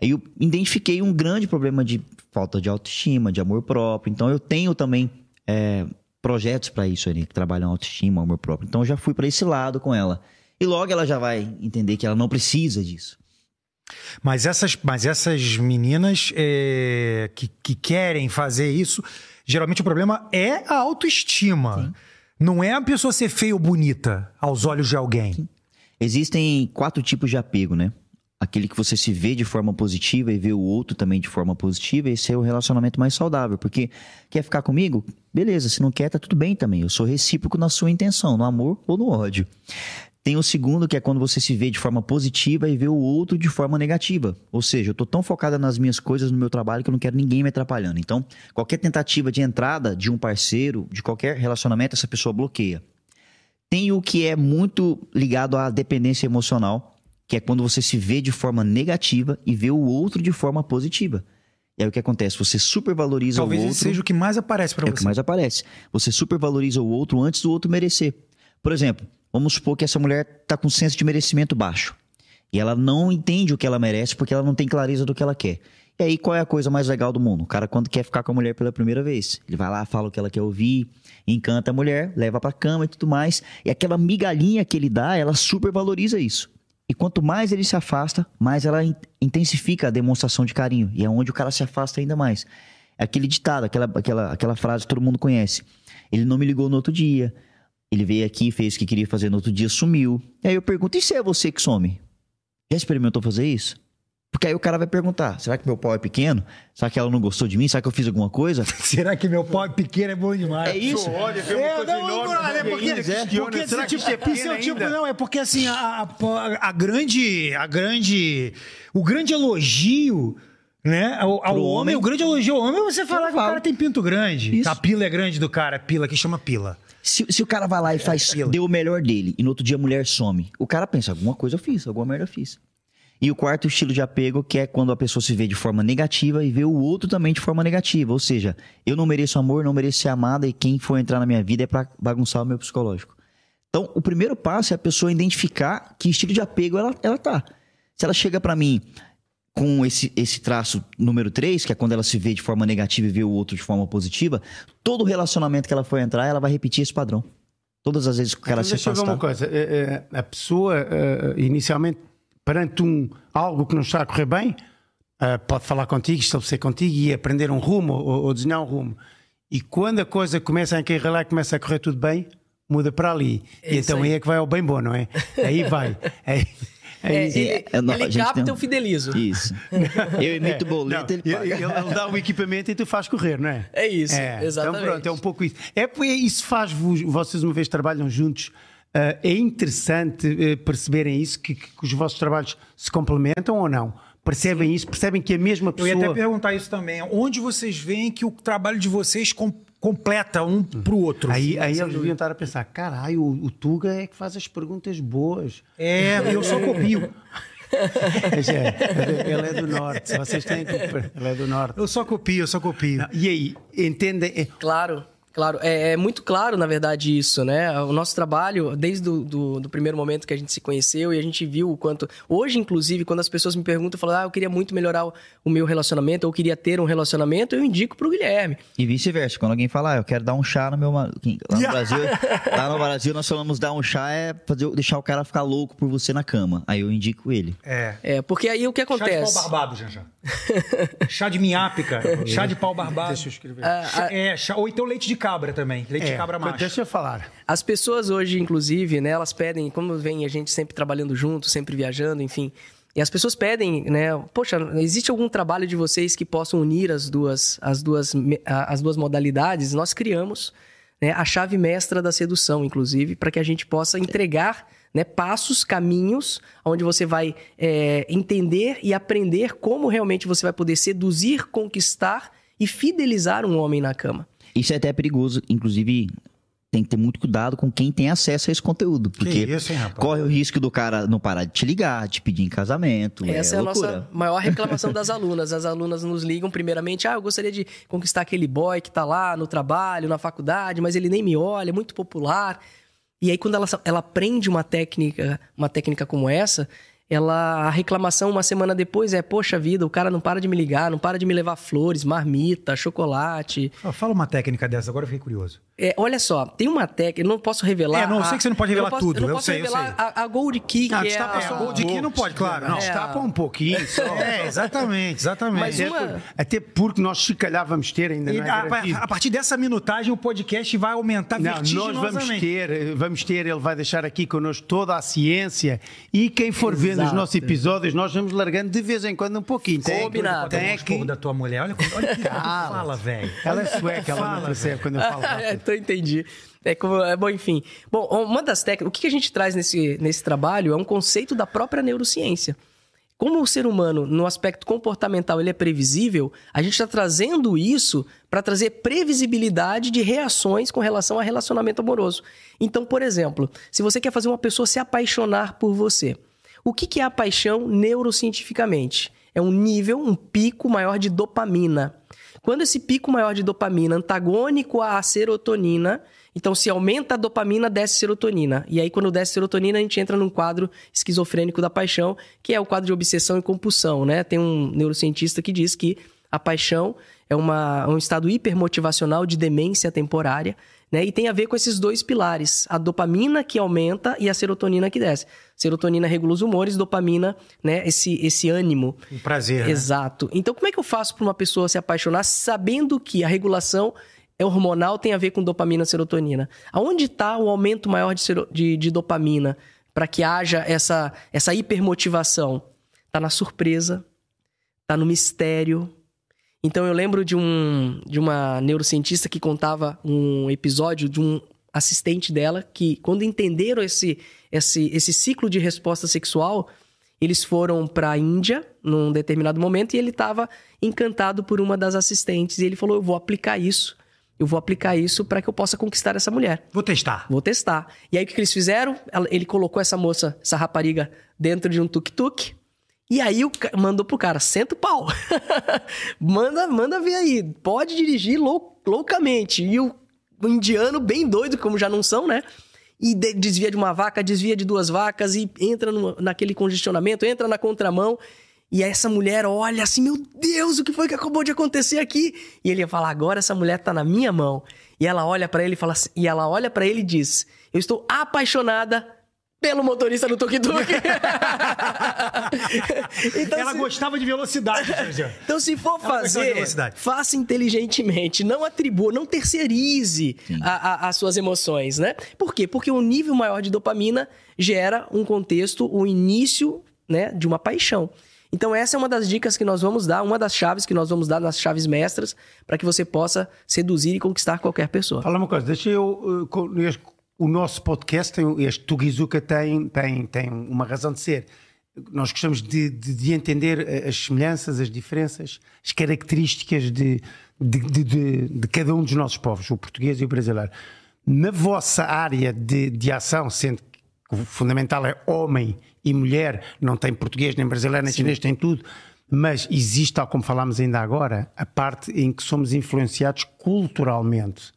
aí eu identifiquei um grande problema de falta de autoestima, de amor próprio. Então eu tenho também é, projetos para isso ali, que trabalham autoestima, amor próprio. Então eu já fui para esse lado com ela. E logo ela já vai entender que ela não precisa disso. Mas essas, mas essas meninas é, que, que querem fazer isso, geralmente o problema é a autoestima. Não é a pessoa ser feia ou bonita aos olhos de alguém. Existem quatro tipos de apego, né? Aquele que você se vê de forma positiva e vê o outro também de forma positiva, esse é o relacionamento mais saudável. Porque quer ficar comigo? Beleza, se não quer, tá tudo bem também. Eu sou recíproco na sua intenção, no amor ou no ódio. Tem o segundo, que é quando você se vê de forma positiva e vê o outro de forma negativa. Ou seja, eu tô tão focada nas minhas coisas, no meu trabalho, que eu não quero ninguém me atrapalhando. Então, qualquer tentativa de entrada de um parceiro, de qualquer relacionamento, essa pessoa bloqueia. Tem o que é muito ligado à dependência emocional, que é quando você se vê de forma negativa e vê o outro de forma positiva. E aí o que acontece? Você supervaloriza Talvez o outro. seja o que mais aparece pra É o você. que mais aparece. Você supervaloriza o outro antes do outro merecer. Por exemplo, vamos supor que essa mulher tá com senso de merecimento baixo. E ela não entende o que ela merece porque ela não tem clareza do que ela quer. E aí, qual é a coisa mais legal do mundo? O cara, quando quer ficar com a mulher pela primeira vez, ele vai lá, fala o que ela quer ouvir, encanta a mulher, leva pra cama e tudo mais. E aquela migalhinha que ele dá, ela supervaloriza isso. E quanto mais ele se afasta, mais ela in- intensifica a demonstração de carinho. E é onde o cara se afasta ainda mais. É aquele ditado, aquela, aquela, aquela frase que todo mundo conhece. Ele não me ligou no outro dia. Ele veio aqui, fez o que queria fazer no outro dia, sumiu. E aí eu pergunto, e se é você que some? Já experimentou fazer isso? Porque aí o cara vai perguntar, será que meu pau é pequeno? Será que ela não gostou de mim? Será que eu fiz alguma coisa? Será que meu pau é pequeno é bom demais? É isso. Olha, É, não, enorme não, é e porque, será tipo, é é tipo, não, é porque assim, a, a, a grande, a grande, o grande elogio, né, ao, ao homem, homem. o grande elogio ao homem é você falar que o cara tem pinto grande. Isso. A pila é grande do cara, a pila que chama pila. Se, se o cara vai lá e faz, pila. deu o melhor dele, e no outro dia a mulher some, o cara pensa, alguma coisa eu fiz, alguma merda eu fiz. E o quarto estilo de apego, que é quando a pessoa se vê de forma negativa e vê o outro também de forma negativa. Ou seja, eu não mereço amor, não mereço ser amada, e quem for entrar na minha vida é pra bagunçar o meu psicológico. Então, o primeiro passo é a pessoa identificar que estilo de apego ela, ela tá. Se ela chega pra mim com esse, esse traço número 3, que é quando ela se vê de forma negativa e vê o outro de forma positiva, todo relacionamento que ela for entrar, ela vai repetir esse padrão. Todas as vezes que Então, se deixa eu ver afastar. uma coisa. Eh, eh, A pessoa, eh, inicialmente, perante um, algo que não está a correr bem, eh, pode falar contigo, estabelecer contigo e aprender um rumo ou, ou desenhar um rumo. E quando a coisa começa a encarrilar e começa a correr tudo bem, muda para ali. É e então aí. aí é que vai ao bem bom, não é? Aí vai. Aí, aí- É, ele é, não, ele capta, tem- eu fidelizo. Isso. Eu imito Não, boleto, ele ele, paga. ele- ele dá o equipamento e tu faz correr, não é? É isso, É, exatamente. Então pronto, é um pouco isso. É, porque isso faz-vos, vocês uma vez trabalham juntos, é interessante eh, perceberem isso, que, que os vossos trabalhos se complementam ou não? Percebem isso? Percebem que a mesma Eu pessoa... ia até perguntar isso também. Onde vocês veem que o trabalho de vocês com- completa um pro outro? Aí, aí eles deviam estar a pensar, caralho, o, o Tuga é que faz as perguntas boas. É, eu só copio. É, ele é do Norte, vocês têm que... Ele é do Norte. Eu só copio, eu só copio. E aí, entendem... é- Claro, claro. É, é muito claro, na verdade, isso, né? O nosso trabalho, desde o do, do primeiro momento que a gente se conheceu e a gente viu o quanto. Hoje, inclusive, quando as pessoas me perguntam, falam, ah, eu queria muito melhorar o, o meu relacionamento, ou eu queria ter um relacionamento, eu indico pro Guilherme. E vice-versa, quando alguém fala, ah, eu quero dar um chá no meu. Lá no Brasil, lá no Brasil nós falamos dar um chá é fazer, deixar o cara ficar louco por você na cama. Aí eu indico ele. É. É, porque aí o que Chá de pau acontece? barbado, Janja. chá de minhape, cara. Chá de pau barbado. Deixa eu escrever. Chá- é, chá- ou então leite de cabra também. Leite de É, cabra macho. deixa eu falar. As pessoas hoje, inclusive, né, elas pedem, como vem a gente sempre trabalhando junto, sempre viajando, enfim. E as pessoas pedem, né, poxa, existe algum trabalho de vocês que possam unir as duas, as duas, as duas modalidades? Nós criamos né, a chave mestra da sedução, inclusive, para que a gente possa entregar né, passos, caminhos, onde você vai é, entender e aprender como realmente você vai poder seduzir, conquistar e fidelizar um homem na cama. Isso é até perigoso, inclusive, tem que ter muito cuidado com quem tem acesso a esse conteúdo. Porque Que isso, hein, rapaz? corre o risco do cara não parar de te ligar, te pedir em casamento. Essa é, a loucura. nossa maior reclamação das alunas. As alunas nos ligam primeiramente, ah, eu gostaria de conquistar aquele boy que tá lá no trabalho, na faculdade, mas ele nem me olha, é muito popular. E aí quando ela, ela aprende uma técnica, uma técnica como essa, ela a reclamação uma semana depois é, poxa vida, o cara não para de me ligar, não para de me levar flores, marmita, chocolate. Fala- uma técnica dessa, agora eu fiquei curioso. É, olha só, tem uma técnica, eu não posso revelar. É, não, eu a- sei que você não pode revelar eu posso- tudo, Eu não eu posso sei, eu revelar sei. A, a Gold Key, que Ah, é destapa a... só Gold Key não pode, claro, não. É. Destapa um pouquinho só. É, exatamente, exatamente. Mas Até, uma- até porque nós se calhar vamos ter ainda E é a, a partir dessa minutagem, o podcast vai aumentar Não, nós vamos ter, vamos ter, ele vai deixar aqui connosco toda a ciência e quem for vendo os Exato. nossos episódios, nós vamos largando de vez em quando um pouquinho. Tem- Combinado. Tem aqui. da tua mulher. Olha, olha que fala, velho. Ela é sueca, ela não Fala, percebe quando eu falo. É, então entendi. É, como, é bom, enfim. Bom, uma das técnicas. O que a gente traz nesse, nesse trabalho é um conceito da própria neurociência. Como o ser humano, no aspecto comportamental, ele é previsível, a gente está trazendo isso para trazer previsibilidade de reações com relação a relacionamento amoroso. Então, por exemplo, se você quer fazer uma pessoa se apaixonar por você, o que, que é a paixão neurocientificamente? É um nível, um pico maior de dopamina. Quando esse pico maior de dopamina antagônico à serotonina, então se aumenta a dopamina, desce serotonina. E aí, quando desce serotonina, a gente entra num quadro esquizofrênico da paixão, que é o quadro de obsessão e compulsão, né? Tem um neurocientista que diz que a paixão é uma, um estado hipermotivacional de demência temporária, né? E tem a ver com esses dois pilares, a dopamina que aumenta e a serotonina que desce. Serotonina regula os humores, dopamina, né? Esse, esse ânimo. Um prazer, né? Exato. Então, como é que eu faço para uma pessoa se apaixonar sabendo que a regulação é hormonal tem a ver com dopamina e serotonina? Aonde está o aumento maior de, sero- de- de dopamina para que haja essa, essa hipermotivação? Está na surpresa, está no mistério. Então, eu lembro de, um, de uma neurocientista que contava um episódio de um assistente dela que, quando entenderam esse, esse, esse ciclo de resposta sexual, eles foram para a Índia num determinado momento e ele estava encantado por uma das assistentes. E ele falou: Eu vou aplicar isso. Eu vou aplicar isso para que eu possa conquistar essa mulher. Vou testar. Vou testar. E aí o que eles fizeram? Ele colocou essa moça, essa rapariga, dentro de um tuk-tuk. E aí o ca- mandou pro cara, senta o pau. manda, manda ver aí. Pode dirigir lou- loucamente. E o, o indiano, bem doido, como já não são, né? E de- desvia de uma vaca, desvia de duas vacas e entra no- naquele congestionamento, entra na contramão. E essa mulher olha assim, meu Deus, o que foi que acabou de acontecer aqui? E ele fala, agora essa mulher tá na minha mão. E ela olha pra ele e fala e ela olha para ele e diz: "Eu estou apaixonada pelo motorista do tuk-tuk". então, Ela se, gostava de velocidade, então, se for Ela fazer, faça inteligentemente, não atribua, não terceirize a- a- as suas emoções, né? Por quê? Porque o nível maior de dopamina gera um contexto, o início né, de uma paixão. Então, essa é uma das dicas que nós vamos dar, uma das chaves que nós vamos dar nas chaves mestras, para que você possa seduzir e conquistar qualquer pessoa. Fala uma coisa, deixa eu. este- o nosso podcast, tem, este Tugizuka tem, tem, tem uma razão de ser. Nós gostamos de, de- de entender eh, as semelhanças, as diferenças, as características de, de, cada um dos nossos povos, o português e o brasileiro. Na vossa área de, de ação, sendo que o fundamental é homem e mulher, não tem português, nem brasileiro, nem chinês, tem tudo. Mas existe, tal como falámos ainda agora, a parte em que somos influenciados culturalmente.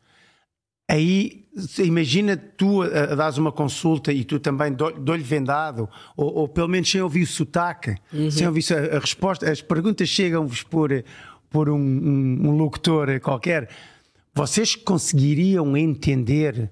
Aí imagina tu a, a dares uma consulta e tu também dou- dou-lhe vendado, ou, ou pelo menos sem ouvir o sotaque, sem ouvir a, a resposta, as perguntas chegam-vos por, por um, um, um locutor qualquer. Vocês conseguiriam entender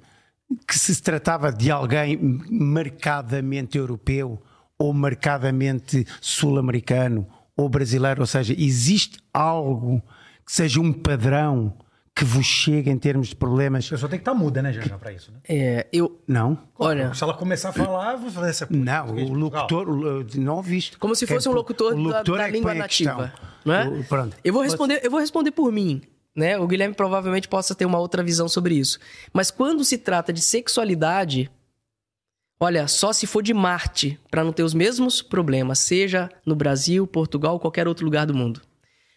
que se tratava de alguém marcadamente europeu ou marcadamente sul-americano ou brasileiro? Ou seja, existe algo que seja um padrão que vos chega em termos de problemas? A pessoa tem que estar muda, né, Janja, pra isso, né? É, eu, Não? olha, Se ela começar a falar, eu vou fazer essa Não, o locutor, não ouviste. como se fosse um locutor, o da- locutor da, é que língua nativa, não é? O- Pronto. Eu vou responder, eu vou responder por mim, né? O Guilherme provavelmente possa ter uma outra visão sobre isso. Mas quando se trata de sexualidade, olha, só se for de Marte para não ter os mesmos problemas, seja no Brasil, Portugal, ou qualquer outro lugar do mundo.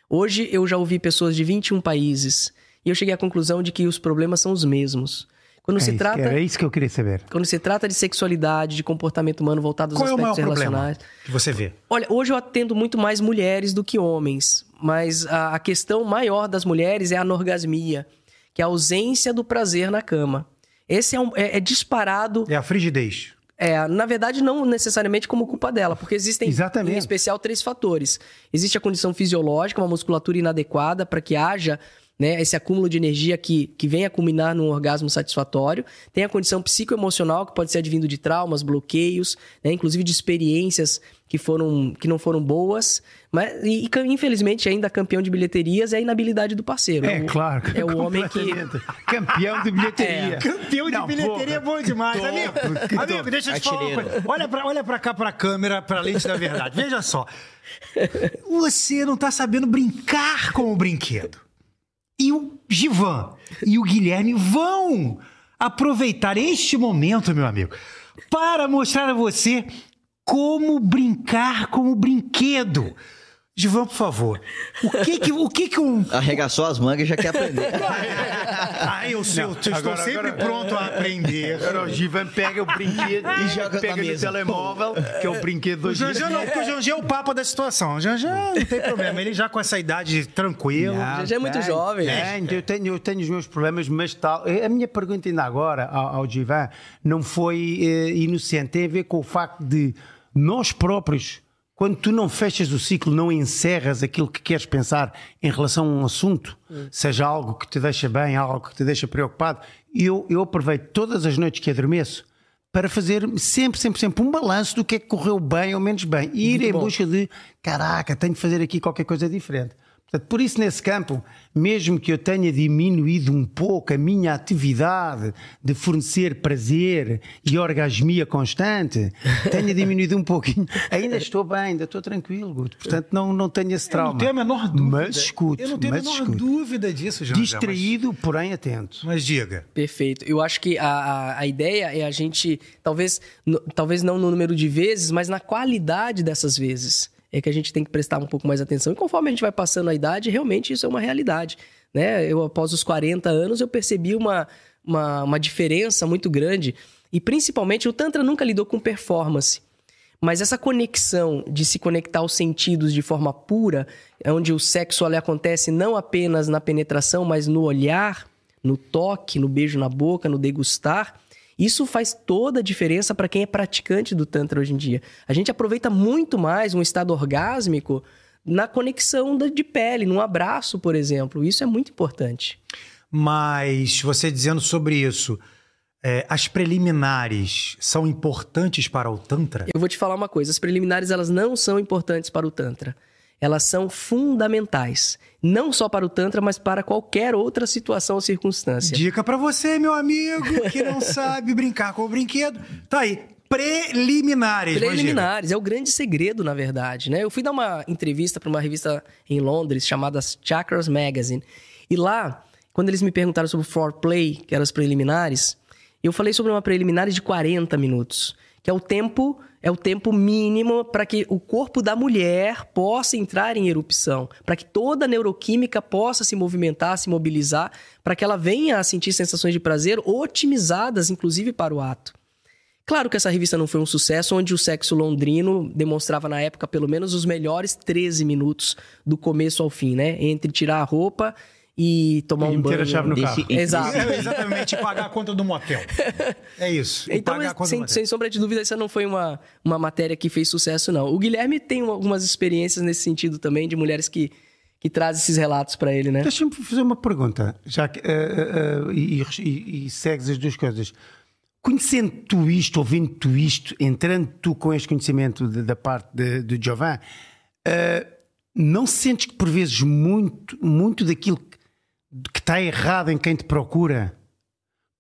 Hoje eu já ouvi pessoas de 21 países e eu cheguei à conclusão de que os problemas são os mesmos. Quando É se isso, trata Era isso que eu queria saber. quando se trata de sexualidade, de comportamento humano voltado aos Qual é o maior aspectos problema relacionais. que você vê? Olha, hoje eu atendo muito mais mulheres do que homens, mas a, a questão maior das mulheres é a anorgasmia, que é a ausência do prazer na cama. Esse é, um- é- é disparado, É a frigidez. é, na verdade, não necessariamente como culpa dela, porque existem, Exatamente. em especial, três fatores. Existe a condição fisiológica, uma musculatura inadequada para que haja né, esse acúmulo de energia que, que venha a culminar num orgasmo satisfatório. Tem a condição psicoemocional, que pode ser advindo de traumas, bloqueios, né, inclusive de experiências que, foram, que não foram boas. Mas, e, e, infelizmente, ainda campeão de bilheterias é a inabilidade do parceiro. É o- claro. É o homem que. Campeão de bilheteria. É. Campeão de Não, bilheteria é porra. bom demais, Que amigo. que Amigo, deixa eu te falar uma Artilheiro. coisa. Olha pra, olha pra cá, pra câmera, pra lente da verdade. Veja só. Você não tá sabendo brincar com o brinquedo. E o Givan e o Guilherme vão aproveitar este momento, meu amigo, para mostrar a você como brincar com o brinquedo. Givan, por favor, o que que, o que, que um Arregaçou as mangas e já quer aprender. Ah, eu, sei, eu estou agora- sempre agora- pronto a aprender. Agora o Givan pega o brinquedo e joga pega no mesa. telemóvel, que é o brinquedo O do Janjan não, porque o Janjan é o papa da situação. O Janjan não tem problema. Ele já com essa idade tranquilo. Não, já é muito tem, jovem. tem. eu, tenho, eu tenho os meus problemas, mas tal. A minha pergunta ainda agora ao, ao Givan não foi eh, inocente, tem a ver com o facto de nós próprios, quando tu não fechas o ciclo, não encerras aquilo que queres pensar em relação a um assunto, seja algo que te deixa bem, algo que te deixa preocupado, eu, eu aproveito todas as noites que adormeço para fazer sempre, sempre, sempre um balanço do que é que correu bem ou menos bem. E ir em busca de, caraca, tenho de fazer aqui qualquer coisa diferente. Portanto, por isso, nesse campo, mesmo que eu tenha diminuído um pouco a minha atividade de fornecer prazer e orgasmia constante, tenha diminuído um pouquinho, ainda estou bem, ainda estou tranquilo, Guto. Portanto, não, não tenho esse Eu trauma. não tenho a menor dúvida. Mas escuto, Eu não tenho a mas menor escuto. dúvida disso, Janjan. Distraído, porém atento. Mas, mas diga. Perfeito. Eu acho que a, a, a ideia é a gente, talvez, no- talvez não no número de vezes, mas na qualidade dessas vezes. É que a gente tem que prestar um pouco mais atenção. E conforme a gente vai passando a idade, realmente isso é uma realidade. Né? Eu, após os 40 anos, eu percebi uma, uma, uma diferença muito grande. E principalmente, o Tantra nunca lidou com performance. Mas essa conexão de se conectar aos sentidos de forma pura, onde o sexo ali acontece não apenas na penetração, mas no olhar, no toque, no beijo na boca, no degustar, isso faz toda a diferença para quem é praticante do Tantra hoje em dia. A gente aproveita muito mais um estado orgásmico na conexão de pele, num abraço, por exemplo. Isso é muito importante. Mas você dizendo sobre isso, é, as preliminares são importantes para o Tantra? Eu vou te falar uma coisa: as preliminares elas não são importantes para o Tantra. Elas são fundamentais. Não só para o Tantra, mas para qualquer outra situação ou circunstância. Dica pra você, meu amigo, que não sabe brincar com o brinquedo. Tá aí. Preliminares. Preliminares, é o grande segredo, na verdade, né? Eu fui dar uma entrevista para uma revista em Londres chamada Chakras Magazine. E lá, quando eles me perguntaram sobre o foreplay, que eram as preliminares, eu falei sobre uma preliminar de 40 minutos, que é o tempo é o tempo mínimo para que o corpo da mulher possa entrar em erupção, para que toda a neuroquímica possa se movimentar, se mobilizar, para que ela venha a sentir sensações de prazer otimizadas, inclusive para o ato. Claro que essa revista não foi um sucesso, onde o sexo londrino demonstrava na época pelo menos os melhores 13 minutos do começo ao fim, né? Entre tirar a roupa e tomar E um meter a banho. chave no Desse- carro. Exato. É exatamente pagar a conta do motel. É isso. E Então, pagar a conta do sem, motel. sem sombra de dúvida, essa não foi uma, uma matéria que fez sucesso, não. O Guilherme tem uma- algumas experiências nesse sentido também, de mulheres que, que trazem esses relatos para ele, né? Deixa-me fazer uma pergunta, já que, eh, eh, e, e- e segues as duas coisas. Conhecendo tu isto, ouvindo tu isto, entrando tu com este conhecimento de- da parte de, de Jovan, eh, não sentes que por vezes muito, muito daquilo que, está errado em quem te procura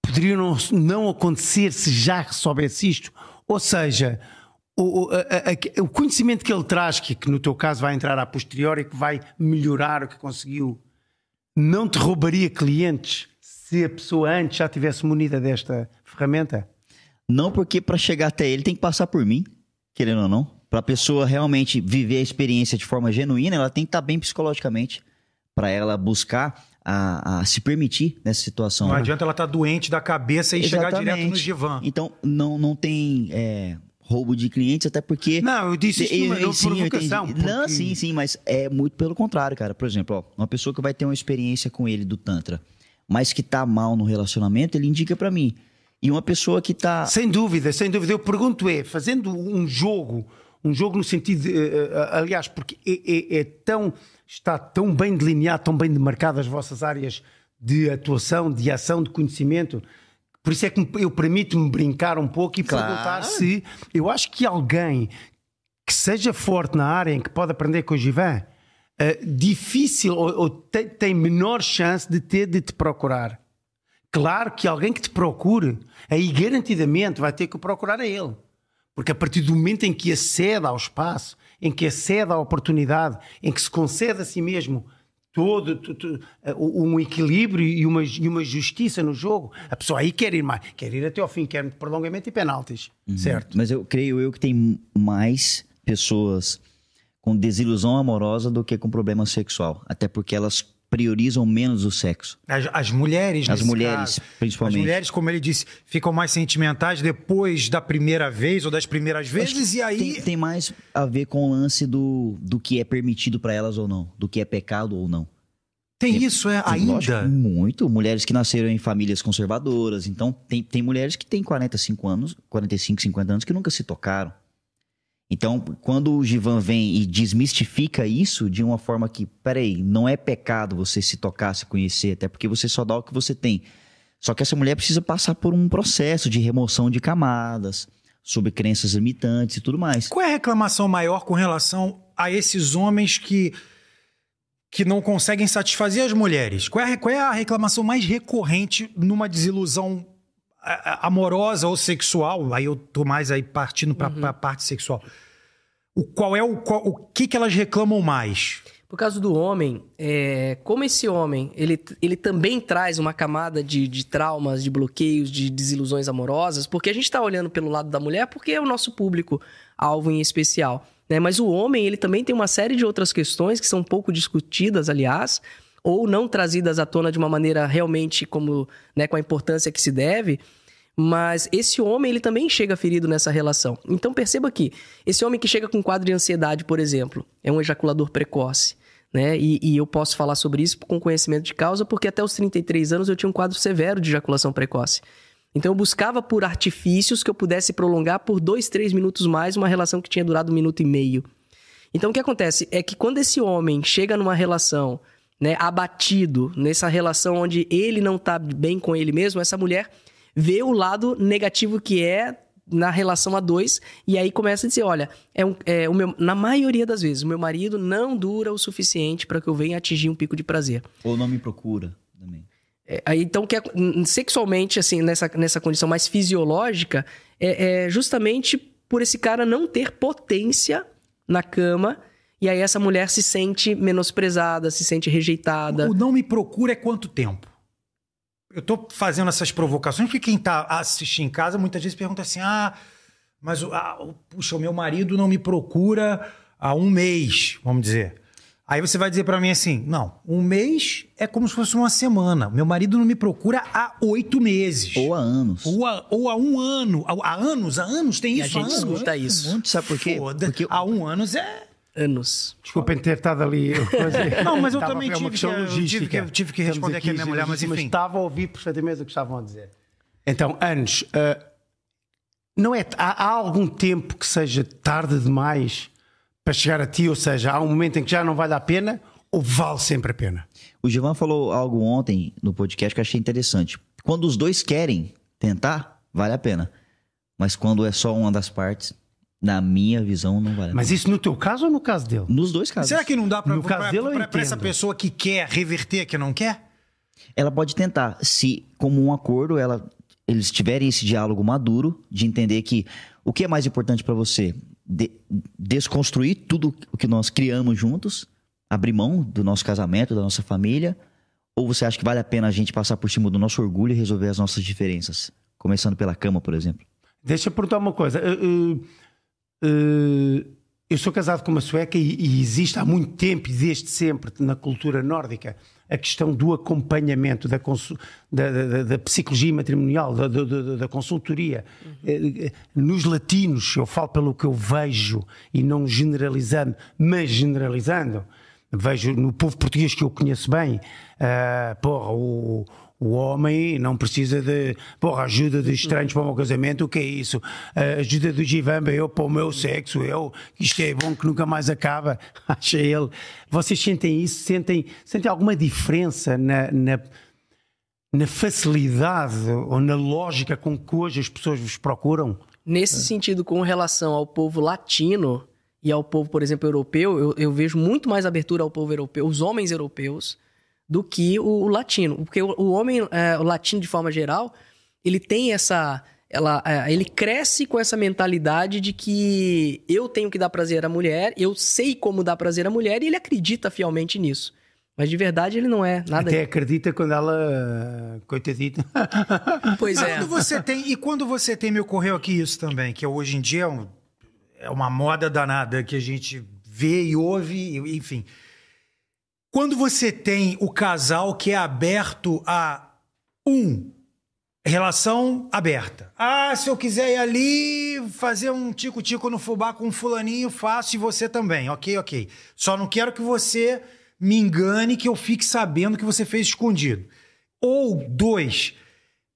poderia não, não acontecer se já soubesse isto? Ou seja, o, a- a- o conhecimento que ele traz, que, que no teu caso vai entrar a posteriori, que vai melhorar o que conseguiu, não te roubaria clientes se a pessoa antes já tivesse munida desta ferramenta? Não porque para chegar até ele tem que passar por mim, querendo ou não. Para a pessoa realmente viver a experiência de forma genuína, ela tem que estar bem psicologicamente para ela buscar a, a se permitir nessa situação. Não né? adianta ela estar doente da cabeça e chegar Exatamente. direto no divã. Então, não, não tem é, roubo de clientes, até porque. Não, eu disse isso sim, eu provocação, entendi. Não, porque- sim, sim, mas é muito pelo contrário, cara. Por exemplo, ó, uma pessoa que vai ter uma experiência com ele do Tantra, mas que tá mal no relacionamento, ele indica pra mim. E uma pessoa que tá. Sem dúvida, sem dúvida. Eu pergunto é, fazendo um jogo, um jogo no sentido, de, eh, eh, aliás, porque é, é- é tão, está tão bem delineado, tão bem demarcadas as vossas áreas de atuação, de ação, de conhecimento. Por isso é que eu permito-me brincar um pouco e Claro. perguntar se eu acho que alguém que seja forte na área em que pode aprender com o Givan, eh, difícil ou, ou tem, tem menor chance de ter de te procurar. Claro que alguém que te procure, aí garantidamente vai ter que procurar a ele. Porque a partir do momento em que acede ao espaço, em que acede à oportunidade, em que se concede a si mesmo todo, eh, um equilíbrio e uma, e uma justiça no jogo, a pessoa aí quer ir mais, quer ir até ao fim, quer prolongamento e penaltis. Certo? Mas eu creio eu que tem mais pessoas com desilusão amorosa do que com problema sexual. Até porque elas priorizam menos o sexo. As, as mulheres, As mulheres, caso, principalmente. As mulheres, como ele disse, ficam mais sentimentais depois da primeira vez ou das primeiras vezes, e aí. Tem, tem mais a ver com o lance do, do que é permitido pra elas ou não, do que é pecado ou não. Tem isso, é Lógico, ainda. muito. Mulheres que nasceram em famílias conservadoras. Então, tem, tem mulheres que têm 45 anos, 45, 50 anos, que nunca se tocaram. Então, quando o Givan vem e desmistifica isso de uma forma que, peraí, não é pecado você se tocar, se conhecer, até porque você só dá o que você tem. Só que essa mulher precisa passar por um processo de remoção de camadas, sobre crenças limitantes e tudo mais. Qual é a reclamação maior com relação a esses homens que, que não conseguem satisfazer as mulheres? Qual é, a- qual é a reclamação mais recorrente numa desilusão amorosa ou sexual? Aí eu tô mais aí partindo para a parte sexual. O, qual é o, qual- o que, que elas reclamam mais? Por causa do homem, é, como esse homem, ele, ele também traz uma camada de, de traumas, de bloqueios, de desilusões amorosas, porque a gente está olhando pelo lado da mulher, porque é o nosso público alvo em especial. Né? Mas o homem, ele também tem uma série de outras questões que são pouco discutidas, aliás, ou não trazidas à tona de uma maneira realmente como, né, com a importância que se deve, mas esse homem, ele também chega ferido nessa relação. Então perceba que esse homem que chega com quadro de ansiedade, por exemplo, é um ejaculador precoce. Né? E, e eu posso falar sobre isso com conhecimento de causa, porque até os 33 anos eu tinha um quadro severo de ejaculação precoce. Então eu buscava por artifícios que eu pudesse prolongar por dois, três minutos mais uma relação que tinha durado um minuto e meio. Então o que acontece é que quando esse homem chega numa relação, né, abatido, nessa relação onde ele não tá bem com ele mesmo, essa mulher vê o lado negativo que é na relação a dois e aí começa a dizer, olha, é, um, é o meu, na maioria das vezes o meu marido não dura o suficiente para que eu venha atingir um pico de prazer. Ou não me procura também. É, aí, então, que é, sexualmente, assim, nessa, nessa condição mais fisiológica, é, é justamente por esse cara não ter potência na cama. E aí essa mulher se sente menosprezada, se sente rejeitada. O não me procura é quanto tempo? Eu tô fazendo essas provocações porque quem tá assistindo em casa muitas vezes pergunta assim: ah, mas o- ah, o- puxa, o meu marido não me procura há um mês, vamos dizer. Aí você vai dizer pra mim assim: não, um mês é como se fosse uma semana. Meu marido não me procura há oito meses. Ou há anos. Ou há, ou há um ano. Há, há anos? Há anos? Tem E a isso? Há gente anos? escuta isso. Muito, sabe por quê? Porque Há um anos é. Anos. Desculpem ter estado ali. Não, mas eu Estava também uma tive questão que- eu tive que- eu tive que responder aqui a minha mulher, mas mas enfim. estava a ouvir perfeitamente o que estavam a dizer. Então, anos. ah, não é, há, há algum tempo que seja tarde demais para chegar a ti? Ou seja, há um momento em que já não vale a pena ou vale sempre a pena? O Givan falou algo ontem no podcast que eu achei interessante. Quando os dois querem tentar, vale a pena. Mas quando é só uma das partes, na minha visão, não vale a Mas isso no teu caso ou no caso dele? Nos dois casos. Será que não dá eu pra essa pessoa que quer reverter, que não quer? Ela pode tentar, se, como um acordo, ela, eles tiverem esse diálogo maduro de entender que o que é mais importante pra você? De- desconstruir tudo o que nós criamos juntos, abrir mão do nosso casamento, da nossa família, ou você acha que vale a pena a gente passar por cima do nosso orgulho e resolver as nossas diferenças? Começando pela cama, por exemplo. Deixa eu perguntar uma coisa. Uh, eu sou casado com uma sueca e, e existe há muito tempo e desde sempre na cultura nórdica a questão do acompanhamento da, da- da- da psicologia matrimonial, da, consultoria. Eh, eh, Nos latinos, eu falo pelo que eu vejo e não generalizando, mas generalizando, vejo no povo português que eu conheço bem, ah, porra, o, o homem não precisa de porra, ajuda de estranhos para o meu casamento, o que é isso? A ajuda do Givamba, eu para o meu sexo, eu, isto é bom que nunca mais acaba, acha ele. Vocês sentem isso? Sentem, sentem alguma diferença na, na, na facilidade ou na lógica com que hoje as pessoas vos procuram? Nesse sentido, com relação ao povo latino e ao povo, por exemplo, europeu, eu, eu vejo muito mais abertura ao povo europeu, os homens europeus, do que o, o latino. Porque o, o homem, é, o latino, de forma geral, ele tem essa. Ela, é, ele cresce com essa mentalidade de que eu tenho que dar prazer à mulher, eu sei como dar prazer à mulher, e ele acredita fielmente nisso. Mas de verdade ele não é nada. Até acredita quando ela, coitadita, Pois é. Quando você tem, e quando você tem, me ocorreu aqui isso também, que hoje em dia é, um- é uma moda danada que a gente vê e ouve, enfim. Quando você tem o casal que é aberto a um, relação aberta. Ah, se eu quiser ir ali fazer um tico-tico no fubá com um fulaninho, faço e você também. Ok, ok. Só não quero que você me engane, que eu fique sabendo que você fez escondido. Ou dois,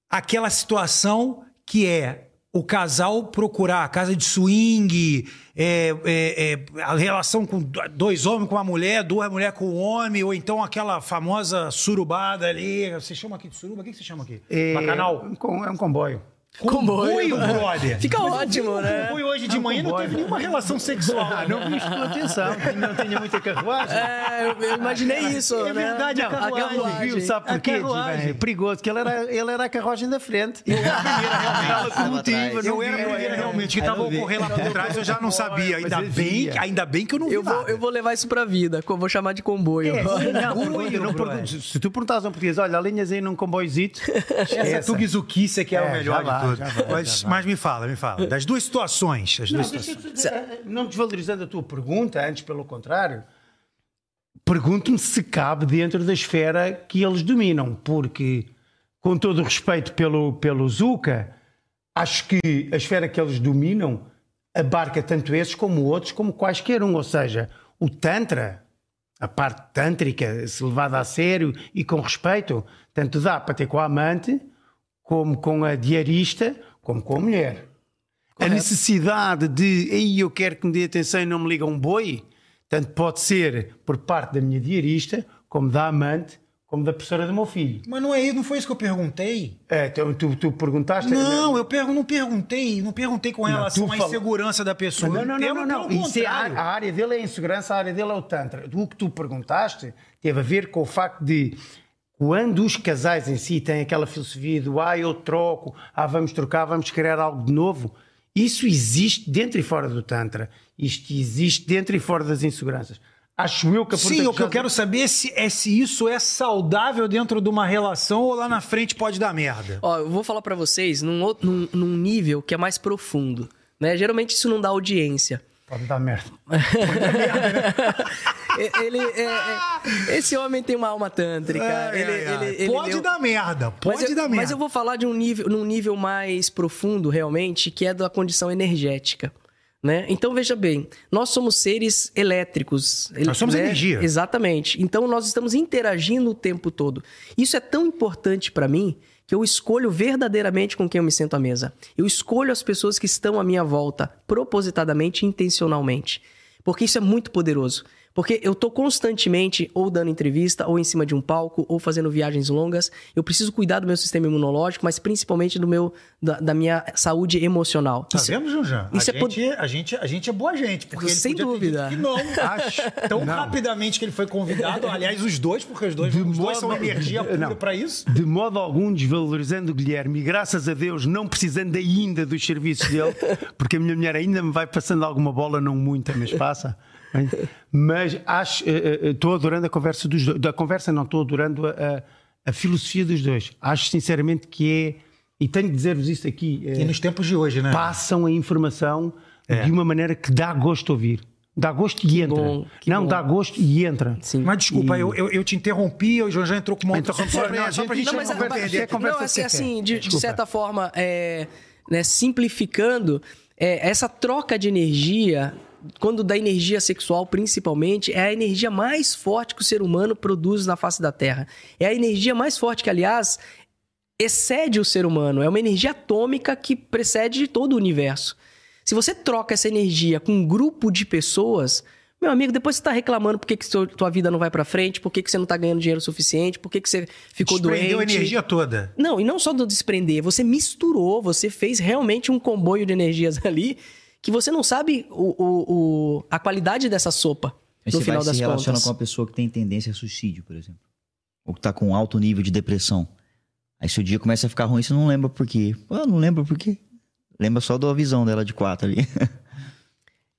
aquela situação que é o casal procurar a casa de swing, é, é, é, a relação com dois homens com uma mulher, duas mulheres com um homem, ou então aquela famosa surubada ali. Você chama aqui de suruba? O que você chama aqui? Bacanal? É um com- é um comboio. Comboio, brother. Fica ótimo, né? Comboio hoje de manhã não comboio. teve nenhuma relação sexual. Ah, não vi com atenção, não tenha muita carruagem. É, eu, imaginei isso. É né? verdade, a Não, carruagem, viu? Sabe A porquê? carruagem. Divan? É perigoso, que ele era, ele era a carruagem da frente. Eu era a locomotiva. Eu era a primeira realmente que estava ocorrendo lá por trás, eu já não sabia. Ainda Mas bem, ainda bem que eu não vi Eu vou, eu vou levar isso pra vida. Vou chamar de comboio. É, não, Comboio, não. Se tu perguntares a um português, olha, alinhas aí num comboiozito. Essa Tugizukice que é, o É, melhor mas, mas me fala, me fala. Das duas situações. As Não, duas situações. dizer, não desvalorizando a tua pergunta, antes pelo contrário, pergunto-me se cabe dentro da esfera que eles dominam, porque, com todo o respeito pelo, pelo Zuka, acho que a esfera que eles dominam abarca tanto esses como outros, como quaisquer um. Ou seja, o Tantra, a parte tântrica, se levada a sério e com respeito, tanto dá para ter com a amante, como com a diarista, como com a mulher. A necessidade de aí eu quero que me dê atenção e não me liga um boi, tanto pode ser por parte da minha diarista, como da amante, como da professora do meu filho. Mas não é isso, não foi isso que eu perguntei. É, então tu, tu perguntaste. Não, eu pergun- não perguntei. Não perguntei com relação tu à insegurança da pessoa. Não, não, Eu não, não, não. pelo Isso é a, a área dele é a insegurança, a área dele é o Tantra. O que tu perguntaste teve a ver com o facto de quando os casais em si têm aquela filosofia do ah, eu troco, ah, vamos trocar, vamos criar algo de novo. Isso existe dentro e fora do Tantra. Isto existe dentro e fora das inseguranças. Acho eu que a Sim, o que eu quero saber é se, é se isso é saudável dentro de uma relação ou lá na frente pode dar merda. Ó, eu vou falar pra vocês num, outro- num, num nível que é mais profundo. Né? Geralmente isso não dá audiência. Pode dar merda. E- Ele, é- é- esse homem tem uma alma tântrica. Ai, ele, ele- ele pode dar merda, pode mas eu, dar merda. Mas eu vou falar de um nível, num nível mais profundo, realmente, que é da condição energética. Né? Então, veja bem, nós somos seres elétricos. Nós somos né? energia. Exatamente. Então, nós estamos interagindo o tempo todo. Isso é tão importante para mim que eu escolho verdadeiramente com quem eu me sento à mesa. Eu escolho as pessoas que estão à minha volta, propositadamente intencionalmente. Porque isso é muito poderoso. Porque eu tô constantemente ou dando entrevista, ou em cima de um palco, ou fazendo viagens longas. Eu preciso cuidar do meu sistema imunológico, mas principalmente do meu, da, da minha saúde emocional. Tá Isso- vendo, Junjan? isso a, é pod- gente, a, gente, a gente é boa gente. Porque ele Sem podia ter dúvida. dito Que não, acho. Tão rapidamente que ele foi convidado. Aliás, os dois, porque os dois, De os dois são modo- energia pura Não. pra isso. De modo algum desvalorizando o Guilherme e graças a Deus não precisando ainda dos serviços dele, porque a minha mulher ainda me vai passando alguma bola, não muita, mas passa. Mas acho, eh, eh, estou adorando a conversa dos dois. Da conversa não, estou adorando a, a- a filosofia dos dois. Acho sinceramente que é, e tenho de dizer-vos isto aqui, eh, E nos tempos de hoje, né? passam a informação de uma maneira que dá gosto de ouvir. Dá gosto e entra. bom, não, bom. dá gosto e entra. Sim. Mas desculpa, E- eu, eu, eu te interrompi, o João já entrou com uma outra Então, só, não, só pra gente- gente Não, mas, é conversa não, assim, assim, de, de certa forma, é, né, simplificando, é, essa troca de energia, quando da energia sexual principalmente, é a energia mais forte que o ser humano produz na face da Terra. É a energia mais forte que, aliás, excede o ser humano. É uma energia atômica que precede todo o universo. Se você troca essa energia com um grupo de pessoas, meu amigo, depois você tá reclamando por que, que seu- tua vida não vai pra frente, por que, que você não tá ganhando dinheiro suficiente, por que, que você ficou Desprendeu a doente. energia toda. Não, e não só do desprender, você misturou, você fez realmente um comboio de energias ali que você não sabe o, o- o- a qualidade dessa sopa Aí no você final das se relaciona contas. com uma pessoa que tem tendência a suicídio, por exemplo. Ou que tá com alto nível de depressão. Aí se o dia começa a ficar ruim, você não lembra por quê. Pô, não lembra por quê. Lembra só da visão dela de quatro ali.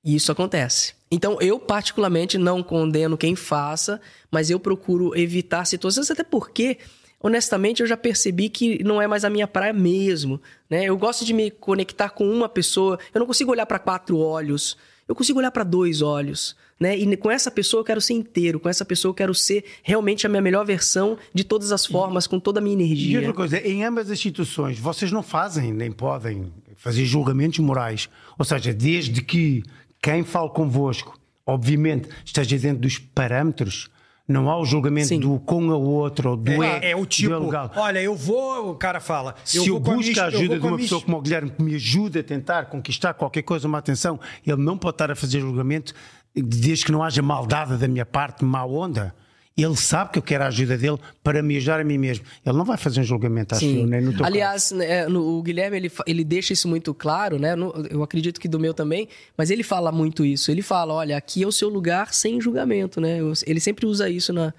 E isso acontece. Então, eu particularmente não condeno quem faça, mas eu procuro evitar situações, até porque, honestamente, eu já percebi que não é mais a minha praia mesmo. Né? Eu gosto de me conectar com uma pessoa, eu não consigo olhar para quatro olhos, eu consigo olhar para dois olhos. Né? E com essa pessoa eu quero ser inteiro, com essa pessoa eu quero ser realmente a minha melhor versão de todas as formas, com toda a minha E energia. outra coisa, em ambas as situações, vocês não fazem nem podem fazer julgamentos morais. Ou seja, desde que quem fala convosco, obviamente, esteja dentro dos parâmetros, não há o julgamento Sim. do com a outra ou do é, É, é o do tipo, é legal. olha, eu vou, o cara fala, eu Se eu a busco a eu ajuda de uma pessoa como o Guilherme que me ajuda a tentar conquistar qualquer coisa, uma atenção, ele não pode estar a fazer julgamento desde que não haja maldade da minha parte, má onda. Ele sabe que eu quero a ajuda dele para me ajudar a mim mesmo. Ele não vai fazer um julgamento, acho eu, nem no teu caso. Aliás, né, no- o Guilherme ele, ele deixa isso muito claro, né? No- Eu acredito que do meu também, mas ele fala muito isso. Ele fala: olha, aqui é o seu lugar sem julgamento, né? Eu- Ele sempre usa isso na,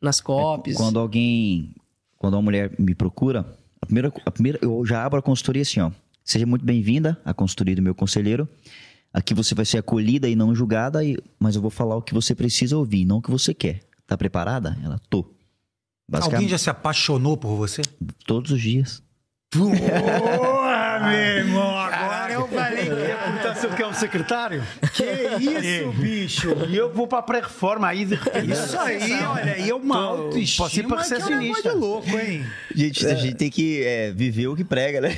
nas copies. Quando alguém. Quando uma mulher me procura, a primeira, a primeira, eu já abro a consultoria assim, ó. Seja muito bem-vinda à consultoria do meu conselheiro. Aqui você vai ser acolhida e não julgada, e- mas eu vou falar o que você precisa ouvir, não o que você quer. Tá preparada? Ela, tô. Alguém já se apaixonou por você? todos os dias. Porra, meu irmão, agora eu falei. Ia ele quer um secretário. Que isso, bicho? E eu vou para a pré-reforma aí de repente. Isso aí, olha, aí é uma Tô- autoestima posso ir para que é um de louco, hein? Gente, a gente tem que é, viver o que prega, né?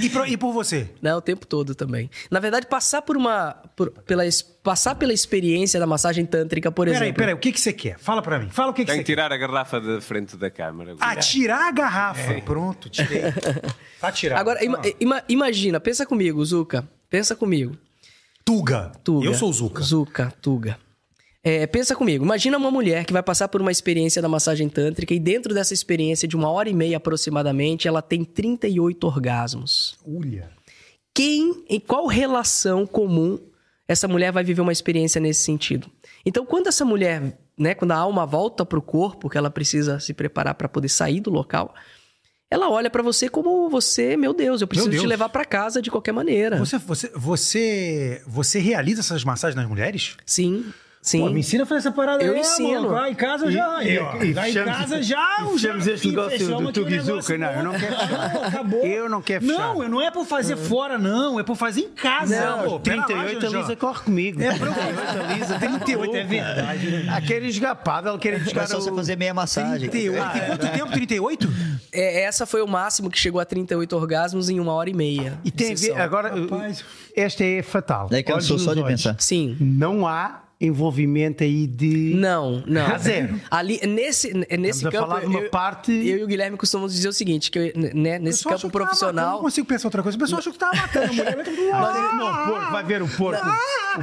E, pro- e por você? Né, o tempo todo também. Na verdade, passar por uma. por- pela, passar pela experiência da massagem tântrica, por Peraí, exemplo. peraí, o que, que você quer? Fala pra mim. Fala o que, que Tem você que quer. tirar a garrafa da frente da câmara. Ah, tirar a garrafa. Pronto, tirei. Tá tirado. Agora, ima- Ah. ima- imagina, pensa comigo, Zuka. Pensa comigo. Tuga. Tuga. Eu sou o Zuka. Zuka, Tuga. É, pensa comigo, imagina uma mulher que vai passar por uma experiência da massagem tântrica e dentro dessa experiência de uma hora e meia aproximadamente, ela tem 38 orgasmos. Ulha. Quem, em qual relação comum essa mulher vai viver uma experiência nesse sentido? Então, quando essa mulher, né, quando a alma volta pro corpo, que ela precisa se preparar para poder sair do local, ela olha para você como você, meu Deus, eu preciso te Deus. levar para casa de qualquer maneira. Você, você, você, você realiza essas massagens nas mulheres? Sim, sim. Pô, me ensina a fazer essa parada Eu aí, ensino. amor. Vai em casa já. aí, ó. E- e Vai em casa já. e já- este e negócio do negócio Não, eu não quero fechar. Não, acabou. Eu não quero fechar. Não, não é pra fazer fora, não. É pra fazer em casa. Não, pô. Pera lá, 38 a Janjão. Lisa corre comigo. É pra eu 38 é verdade. Ah, querem jogar pádel, querem É jogar só você fazer meia massagem. 38. Tem quanto tempo? 38? É, essa foi o máximo que chegou a 38 orgasmos em uma hora e meia. E tem a ver, agora, Rapaz. esta é fatal. Daí cansou Olhos só nos de pensar. Sim. Não há envolvimento aí de. Não, não. A zero. Ali, nesse, nesse Estamos a campo. falar de uma eu, parte- eu e o Guilherme costumamos dizer o seguinte: que eu, né, nesse pessoal achou campo que tava matando, Eu profissional. não consigo pensar outra coisa. O pessoal achou que tava matando a mulher. Nós- não, porco, vai ver o porco.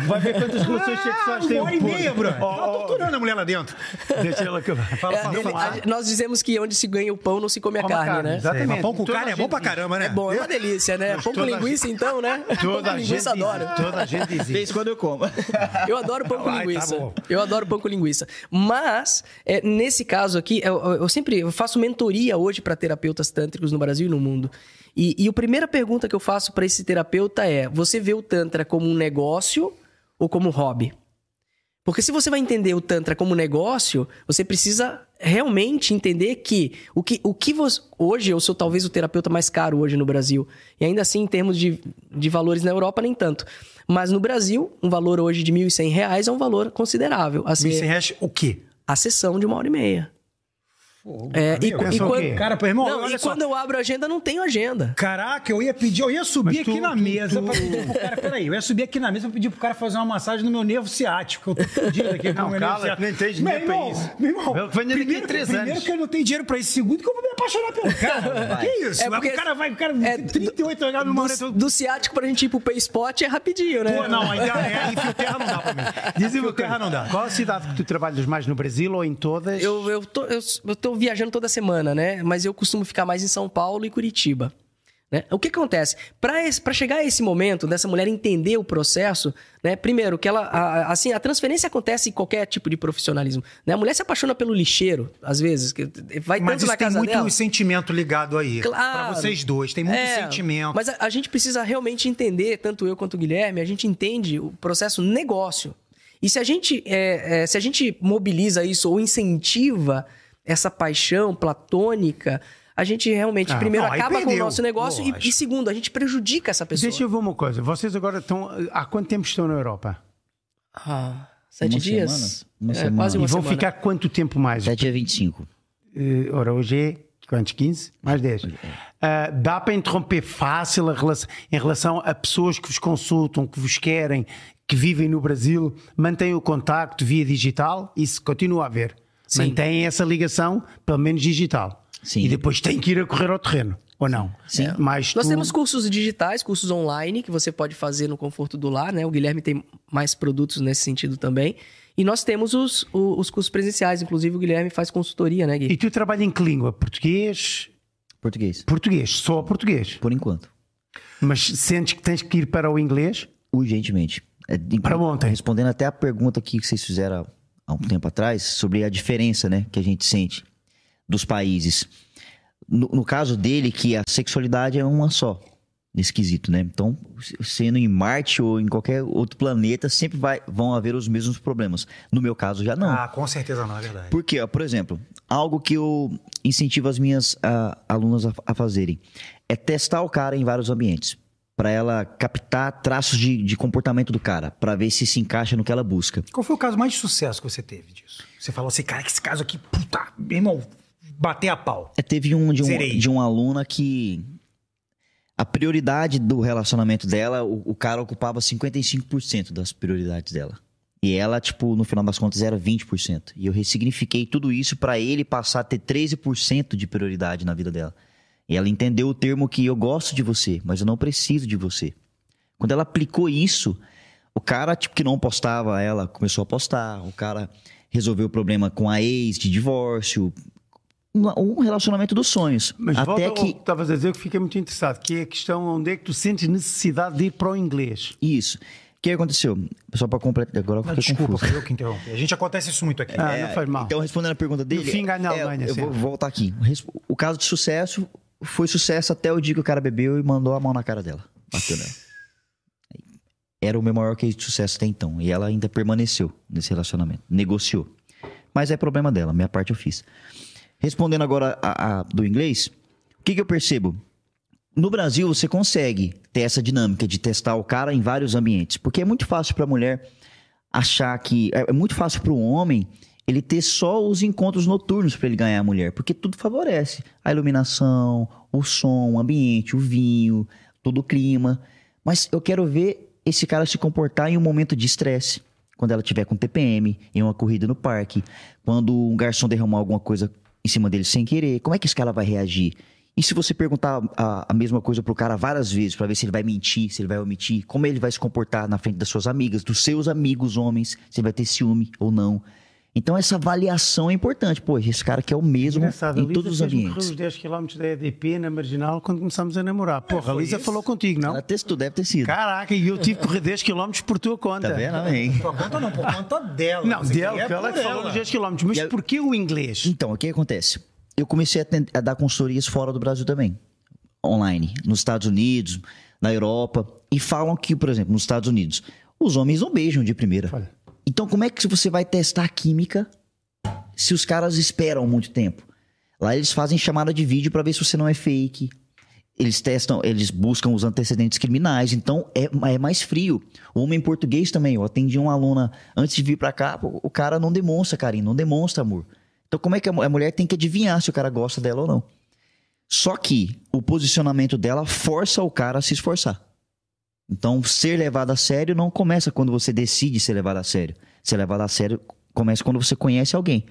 Vai ver quantas relações sexuais tem Uma o hora e porco. meia, bro. Oh, Tá torturando a mulher lá dentro. Deixa ela acabar. Fala, É, fala, nós dizemos que onde se ganha o pão não se come a carne, carne, né? É, mas pão com carne é bom pra caramba, né? É bom, é uma delícia, né? Pão com linguiça, então, né? Pão Toda com a gente adoro. toda a gente diz Fez quando eu como. Eu adoro pão com Ai, tá linguiça. bom. eu adoro pão com linguiça. Mas, é, nesse caso aqui, eu, eu- sempre eu faço mentoria hoje para terapeutas tântricos no Brasil e no mundo. E, e a primeira pergunta que eu faço para esse terapeuta é: você vê o Tantra como um negócio ou como um hobby? Porque se você vai entender o Tantra como negócio, você precisa realmente entender que o que, o que você. Hoje, eu sou talvez o terapeuta mais caro hoje no Brasil. E ainda assim, em termos de, de valores na Europa, nem tanto. Mas no Brasil, um valor hoje de 1.100 reais é um valor considerável. A, 1.100 reais, o quê? a sessão de uma hora e meia. É, e, Amigo, e o quando, quê? Cara, pô, irmão, não, olha e só. quando eu abro a agenda, não tenho agenda. Caraca, eu ia pedir, eu ia subir tu- aqui na tu- mesa tu- pra pedir pro cara. Peraí, eu ia subir aqui na mesa pra pedir pro cara fazer uma massagem no meu nervo ciático. que Eu tô fudido aqui com Não, o meu cala, nervo ciático. nem pra irmão, isso. Meu irmão, Eu primeiro, três primeiro anos. que eu não tenho dinheiro pra isso. Segundo que eu vou me apaixonar pelo cara. que isso? É porque- o cara vai, o cara, é, 38 anos no momento. Do, do ciático pra gente ir pro Payspot é rapidinho, né? Pô, não, ainda é, aí fio terra não dá pra mim. Dizem terra não dá. Qual a cidade que tu trabalhas mais no Brasil ou em todas? Eu, eu, tô, eu, eu tô viajando toda semana, né? Mas eu costumo ficar mais em São Paulo e Curitiba. Né? O que acontece? Para chegar a esse momento dessa mulher entender o processo, né? Primeiro, que ela. a- assim, a transferência acontece em qualquer tipo de profissionalismo. Né? A mulher se apaixona pelo lixeiro, às vezes. que Vai Mas isso tem muito dela. sentimento ligado aí. Claro. Pra vocês dois, tem muito É, sentimento. Mas a, a gente precisa realmente entender, tanto eu quanto o Guilherme, a gente entende o processo negócio. E se a gente, é, é, se a gente mobiliza isso ou incentiva essa paixão platônica, a gente realmente, Ah, primeiro, não, acaba com o perdeu, nosso negócio e, e, segundo, a gente prejudica essa pessoa. Deixa eu ver uma coisa. Vocês agora estão. Há quanto tempo estão na Europa? Ah, sete Uma dias? semana? Uma É, semana. quase E uma vão semana. ficar quanto tempo mais? Até dia 25. Eh, ora, hoje é. Quantos? 15? Mais 10. Ah, dá para interromper fácil a relação, em relação a pessoas que vos consultam, que vos querem, que vivem no Brasil, mantêm o contacto via digital? Isso continua a haver. Sim. Mantêm essa ligação, pelo menos digital. Sim. E depois têm que ir a correr ao terreno, ou não? Sim. Mas Nós tu- temos cursos digitais, cursos online, que você pode fazer no conforto do lar, né? O Guilherme tem mais produtos nesse sentido também. E nós temos os, os cursos presenciais, inclusive o Guilherme faz consultoria, né, Gui? E tu trabalhas em que língua? Português? Português. Português, só português. Por enquanto. Mas sentes que tens que ir para o inglês? Urgentemente. É, Para ontem. Respondendo até a pergunta aqui que vocês fizeram há um tempo atrás, sobre a diferença né, que a gente sente dos países. No, no caso dele, que a sexualidade é uma só, nesse quesito, né? Então, se- sendo em Marte ou em qualquer outro planeta, sempre vai, vão haver os mesmos problemas. No meu caso, já não. Ah, com certeza não, é verdade. Porque, ó, por exemplo, algo que eu incentivo as minhas ah, alunas a, a fazerem é testar o cara em vários ambientes. Pra ela captar traços de, de comportamento do cara, pra ver se se encaixa no que ela busca. Qual foi o caso mais de sucesso que você teve disso? Você falou assim, cara, que esse caso aqui, puta, meu irmão, bater a pau. É, teve um de, Zerei. um de uma aluna que a prioridade do relacionamento dela, o, o cara ocupava 55% das prioridades dela. E ela, tipo, no final das contas, era 20%. E eu ressignifiquei tudo isso pra ele passar a ter 13% de prioridade na vida dela. E ela entendeu o termo que eu gosto de você, mas eu não preciso de você. Quando ela aplicou isso, o cara, tipo, que não postava, ela começou a postar. O cara resolveu o problema com a ex de divórcio. Um relacionamento dos sonhos. Mas Até que. estavas a dizer que fiquei muito interessado, que é a questão onde é que tu sentes necessidade de ir para o inglês. Isso. O que aconteceu? Só para completar. Agora eu fiquei desculpa, confuso. foi eu que interrompi. A gente acontece isso muito aqui. Ah, não faz mal. Então, respondendo a pergunta dele. fim, ganha a é, Alemanha, Eu vou voltar aqui. O caso de sucesso foi sucesso até o dia que o cara bebeu e mandou a mão na cara dela. Bateu nela. Era o meu maior case de sucesso até então. E ela ainda permaneceu nesse relacionamento. Negociou. Mas é problema dela. Minha parte eu fiz. Respondendo agora a, a- do inglês, o que, que eu percebo? No Brasil, você consegue ter essa dinâmica de testar o cara em vários ambientes. Porque é muito fácil para a mulher achar que. É é muito fácil para o homem ele ter só os encontros noturnos para ele ganhar a mulher. Porque tudo favorece. A iluminação, o som, o ambiente, o vinho, todo o clima. Mas eu quero ver esse cara se comportar em um momento de estresse. Quando ela tiver com TPM, em uma corrida no parque, quando um garçom derramar alguma coisa em cima dele sem querer, como é que esse cara vai reagir? E se você perguntar a, a mesma coisa pro cara várias vezes para ver se ele vai mentir, se ele vai omitir, como ele vai se comportar na frente das suas amigas, dos seus amigos homens, se ele vai ter ciúme ou não. Então essa avaliação é importante. Pô, esse cara aqui é o mesmo Engraçado, a em Lisa todos os ambientes. os 10 km da EDP na Marginal quando começámos a namorar. Porra, a foi Lisa isso? falou contigo, não? Ela testou, deve ter sido. Caraca, e eu tive que correr 10 km por tua conta. Tá vendo, amém? Por conta não, por conta dela. Não, dela, que ela por que falou nos 10 km. Mas E a- porquê o inglês? Então, o que acontece? Eu comecei a, a dar consultorias fora do Brasil também. Online. Nos Estados Unidos, na Europa. E falam que, por exemplo, nos Estados Unidos, os homens não beijam de primeira. Olha. Então, como é que você vai testar a química se os caras esperam muito tempo? Lá eles fazem chamada de vídeo pra ver se você não é fake. Eles testam, eles buscam os antecedentes criminais, então é, é mais frio. O homem português também, eu atendi uma aluna antes de vir pra cá, o cara não demonstra carinho, não demonstra amor. Então como é que a mulher tem que adivinhar se o cara gosta dela ou não? Só que o posicionamento dela força o cara a se esforçar. Então, ser levado a sério não começa quando você decide ser levado a sério. Ser levado a sério começa quando você conhece alguém.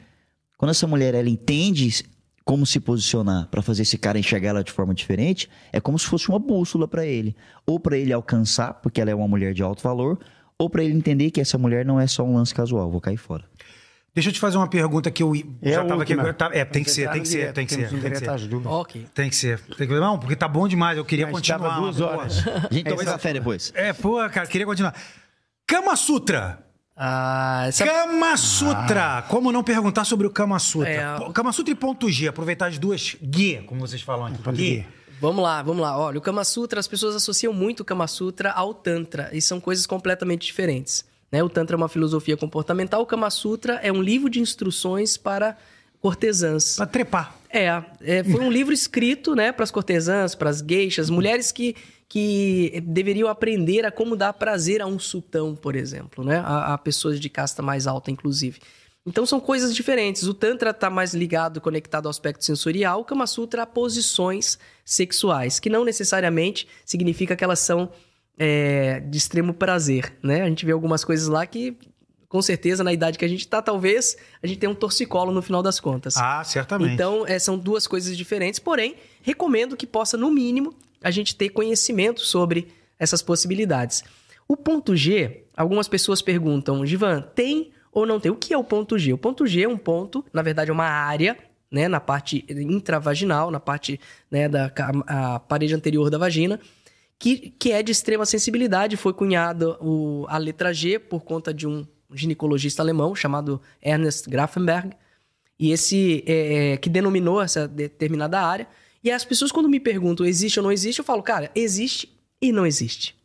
Quando essa mulher ela entende como se posicionar para fazer esse cara enxergar ela de forma diferente, é como se fosse uma bússola para ele, ou para ele alcançar, porque ela é uma mulher de alto valor, ou para ele entender que essa mulher não é só um lance casual, vou cair fora. Deixa eu te fazer uma pergunta que eu É já a tava aqui. tá- é, tem que ser, tem que ser, tem que ser. Tem que ser. Ok. Tem que ser. Tem que... Não, porque tá bom demais. Eu queria Mas continuar. duas horas. pô, A gente toma Essa- café depois. É, pô, cara, queria continuar. Kama Sutra. Ah, essa... Kama Sutra! Como não perguntar sobre o Kama Sutra? É. Kama Sutra e ponto G, aproveitar as duas G, como vocês falam aqui. Ponto G. G. Vamos lá, vamos lá. Olha, o Kama Sutra, as pessoas associam muito o Kama Sutra ao Tantra, e são coisas completamente diferentes. Né? O Tantra é uma filosofia comportamental, o Kama Sutra é um livro de instruções para cortesãs. Pra trepar. É, é, foi um livro escrito, né, para as cortesãs, para as gueixas, mulheres que, que deveriam aprender a como dar prazer a um sultão, por exemplo, né, a, a pessoas de casta mais alta, inclusive. Então são coisas diferentes. O Tantra está mais ligado, conectado ao aspecto sensorial, o Kama Sutra a posições sexuais, que não necessariamente significa que elas são é, de extremo prazer, né? A gente vê algumas coisas lá que, com certeza, na idade que a gente está, talvez a gente tenha um torcicolo no final das contas. Ah, certamente. Então, é, são duas coisas diferentes, porém, recomendo que possa, no mínimo, a gente ter conhecimento sobre essas possibilidades. O ponto G, algumas pessoas perguntam, Givan, tem ou não tem? O que é o ponto G? O ponto G é um ponto, na verdade, é uma área, né, na parte intravaginal, na parte né, da parede anterior da vagina, que, que é de extrema sensibilidade. Foi cunhada a letra G por conta de um ginecologista alemão chamado Ernest Grafenberg e esse é, é, que denominou essa determinada área. E as pessoas, quando me perguntam existe ou não existe, eu falo, cara, existe e não existe.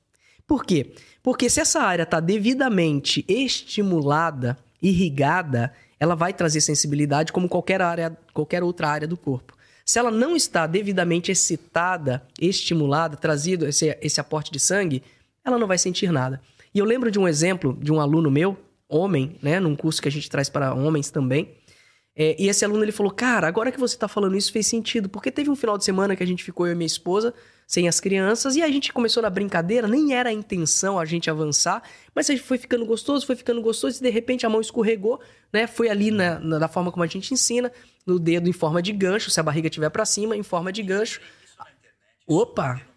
Por quê? Porque se essa área está devidamente estimulada, irrigada, ela vai trazer sensibilidade como qualquer área, qualquer outra área do corpo. Se ela não está devidamente excitada, estimulada, trazido esse, esse aporte de sangue, ela não vai sentir nada. E eu lembro de um exemplo de um aluno meu, homem, né, num curso que a gente traz para homens também. É, e esse aluno ele falou: Cara, agora que você tá falando isso fez sentido, porque teve um final de semana que a gente ficou eu e minha esposa sem as crianças e a gente começou na brincadeira, nem era a intenção a gente avançar, mas a gente foi ficando gostoso, foi ficando gostoso e de repente a mão escorregou, né? Foi ali na, na, da forma como a gente ensina, no dedo em forma de gancho, se a barriga estiver para cima, em forma de gancho. Opa!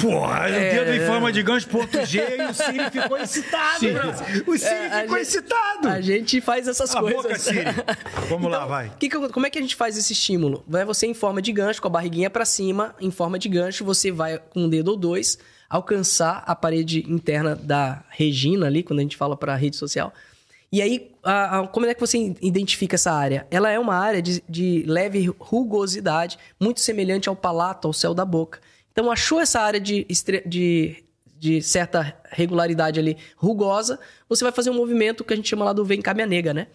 Porra, o dedo É. em forma de gancho, ponto G, e o Siri ficou excitado, Brasil. O Siri É, ficou gente- excitado. A gente faz essas a coisas. boca, Siri. Vamos lá, Então, vai. que como é que a gente faz esse estímulo? Vai você em forma de gancho, com a barriguinha pra cima, em forma de gancho, você vai com um dedo ou dois alcançar a parede interna da Regina ali, quando a gente fala pra rede social. E aí, a- a- como é que você identifica essa área? Ela é uma área de, de leve rugosidade, muito semelhante ao palato, ao céu da boca. Então, achou essa área de, de, de certa regularidade ali rugosa, você vai fazer um movimento que a gente chama lá do vem cá minha nega, né?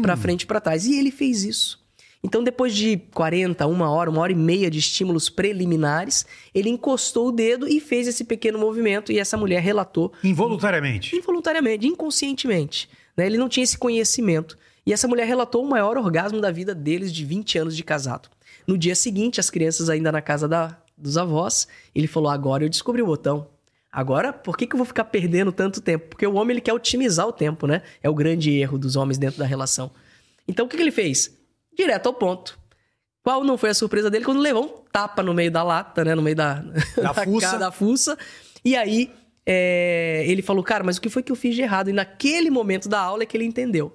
Pra frente e pra trás. E ele fez isso. Então, depois de 40, uma hora, uma hora e meia de estímulos preliminares, ele encostou o dedo e fez esse pequeno movimento. E essa mulher relatou Involuntariamente. involuntariamente, inconscientemente. Né? Ele não tinha esse conhecimento. E essa mulher relatou o maior orgasmo da vida deles de 20 anos de casado. No dia seguinte, as crianças ainda na casa da- dos avós, ele falou: Agora eu descobri o botão. Agora, por que, que eu vou ficar perdendo tanto tempo? Porque o homem ele quer otimizar o tempo, né? É o grande erro dos homens dentro da relação. Então, o que, que ele fez? Direto ao ponto. Qual não foi a surpresa dele quando levou um tapa no meio da lata, né? No meio da, Da fuça. cara, da fuça. E aí, é, ele falou, cara, mas o que foi que eu fiz de errado? E naquele momento da aula é que ele entendeu.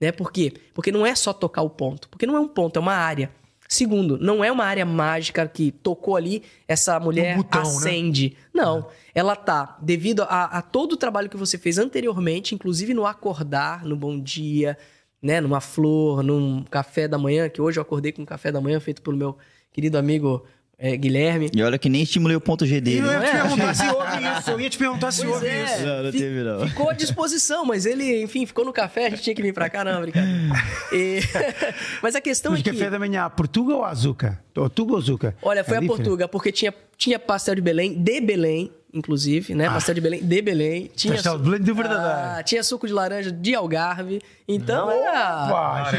Né? Por quê? Porque não é só tocar o ponto. Porque não é um ponto, é uma área. Segundo, não é uma área mágica que tocou ali, essa mulher botão, né? acende. Não. Ela tá, devido a, a todo o trabalho que você fez anteriormente, inclusive no acordar, no bom dia, né? Numa flor, num café da manhã, que hoje eu acordei com um café da manhã feito pelo meu querido amigo é, Guilherme. E olha que nem estimulei o ponto G dele. eu ia te perguntar se houve isso. Eu ia te perguntar se houve é. isso. Não, não teve, não. Ficou à disposição, mas ele, enfim, ficou no café, a gente tinha que vir pra cá, não, brincadeira. E- Mas a questão Mas é que... café da manhã, a Portuga ou a Azuca? Ou Tuga ou Azuca? Olha, foi É a diferente. Portuga, porque tinha, tinha pastel de Belém, de Belém, inclusive, né? Pastel de Belém, de Belém. Tinha Pastel de su- Belém de verdadeiro. Ah, tinha suco de laranja de Algarve. Então era... Pá,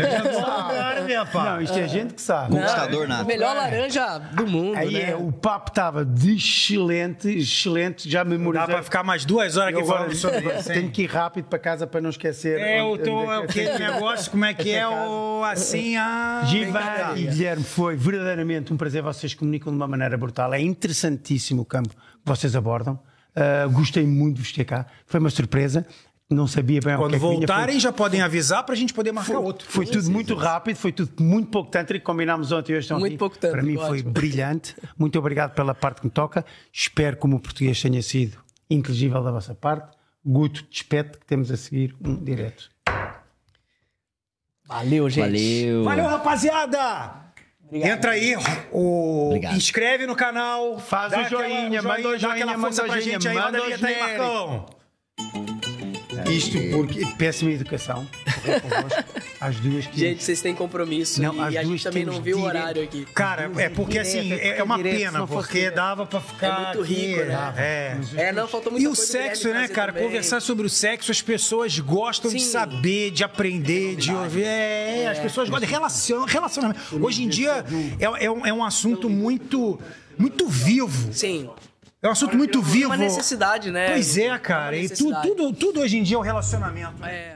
Não, isto é gente que sabe. Conquistador a nato. melhor laranja do mundo, Aí né? é, o papo estava de excelente, excelente, já Dá memorizei. pra ficar mais duas horas aqui agora falando sobre isso, tenho que ir rápido para casa para não esquecer. É, o teu, é é que aquele negócio, como é que é o assim, a... Givan e Guilherme, foi verdadeiramente um prazer. Vocês comunicam de uma maneira brutal. É interessantíssimo o campo que vocês abordam. Ah, gostei muito de vos ter cá. Foi uma surpresa. Não sabia bem o Quando que é que vinha. voltarem, já podem avisar pra gente poder marcar outro. Foi tudo muito rápido, foi tudo muito pouco tântrico. Combinámos ontem e hoje estão Muito aqui. pouco tântrico, Para mim foi ótimo. brilhante. Muito obrigado pela parte que me toca. Espero que o meu português tenha sido inteligível da vossa parte. Guto, despete que temos a seguir um direto. Valeu, gente. Valeu. Valeu, rapaziada! Entra aí, o... Obrigado. inscreve no canal. Faz dá o joinha, manda o dá aquela joinha, força manda o pra joinha, gente aí, manda manda a o vinheta aí, genérico. Marcão. Isto porque péssima educação. Às duas que Gente, vocês têm compromisso Não, e a gente também não viu o horário aqui. Cara, é porque assim, Direto, é, é uma pena, porque dava pra ficar. É muito rico, aqui, né? É. É, não, faltou muita E o sexo, né, cara? também. Conversar sobre o sexo, as pessoas gostam de Sim. saber, de aprender, de ouvir. É, as pessoas gostam de relacion, relacionamento. Hoje em dia é, é um, é um assunto muito, muito vivo. Sim. É um assunto muito vivo. Uma necessidade, né? Pois é, cara. Uma E tu- tudo, tudo hoje em dia é o relacionamento. É.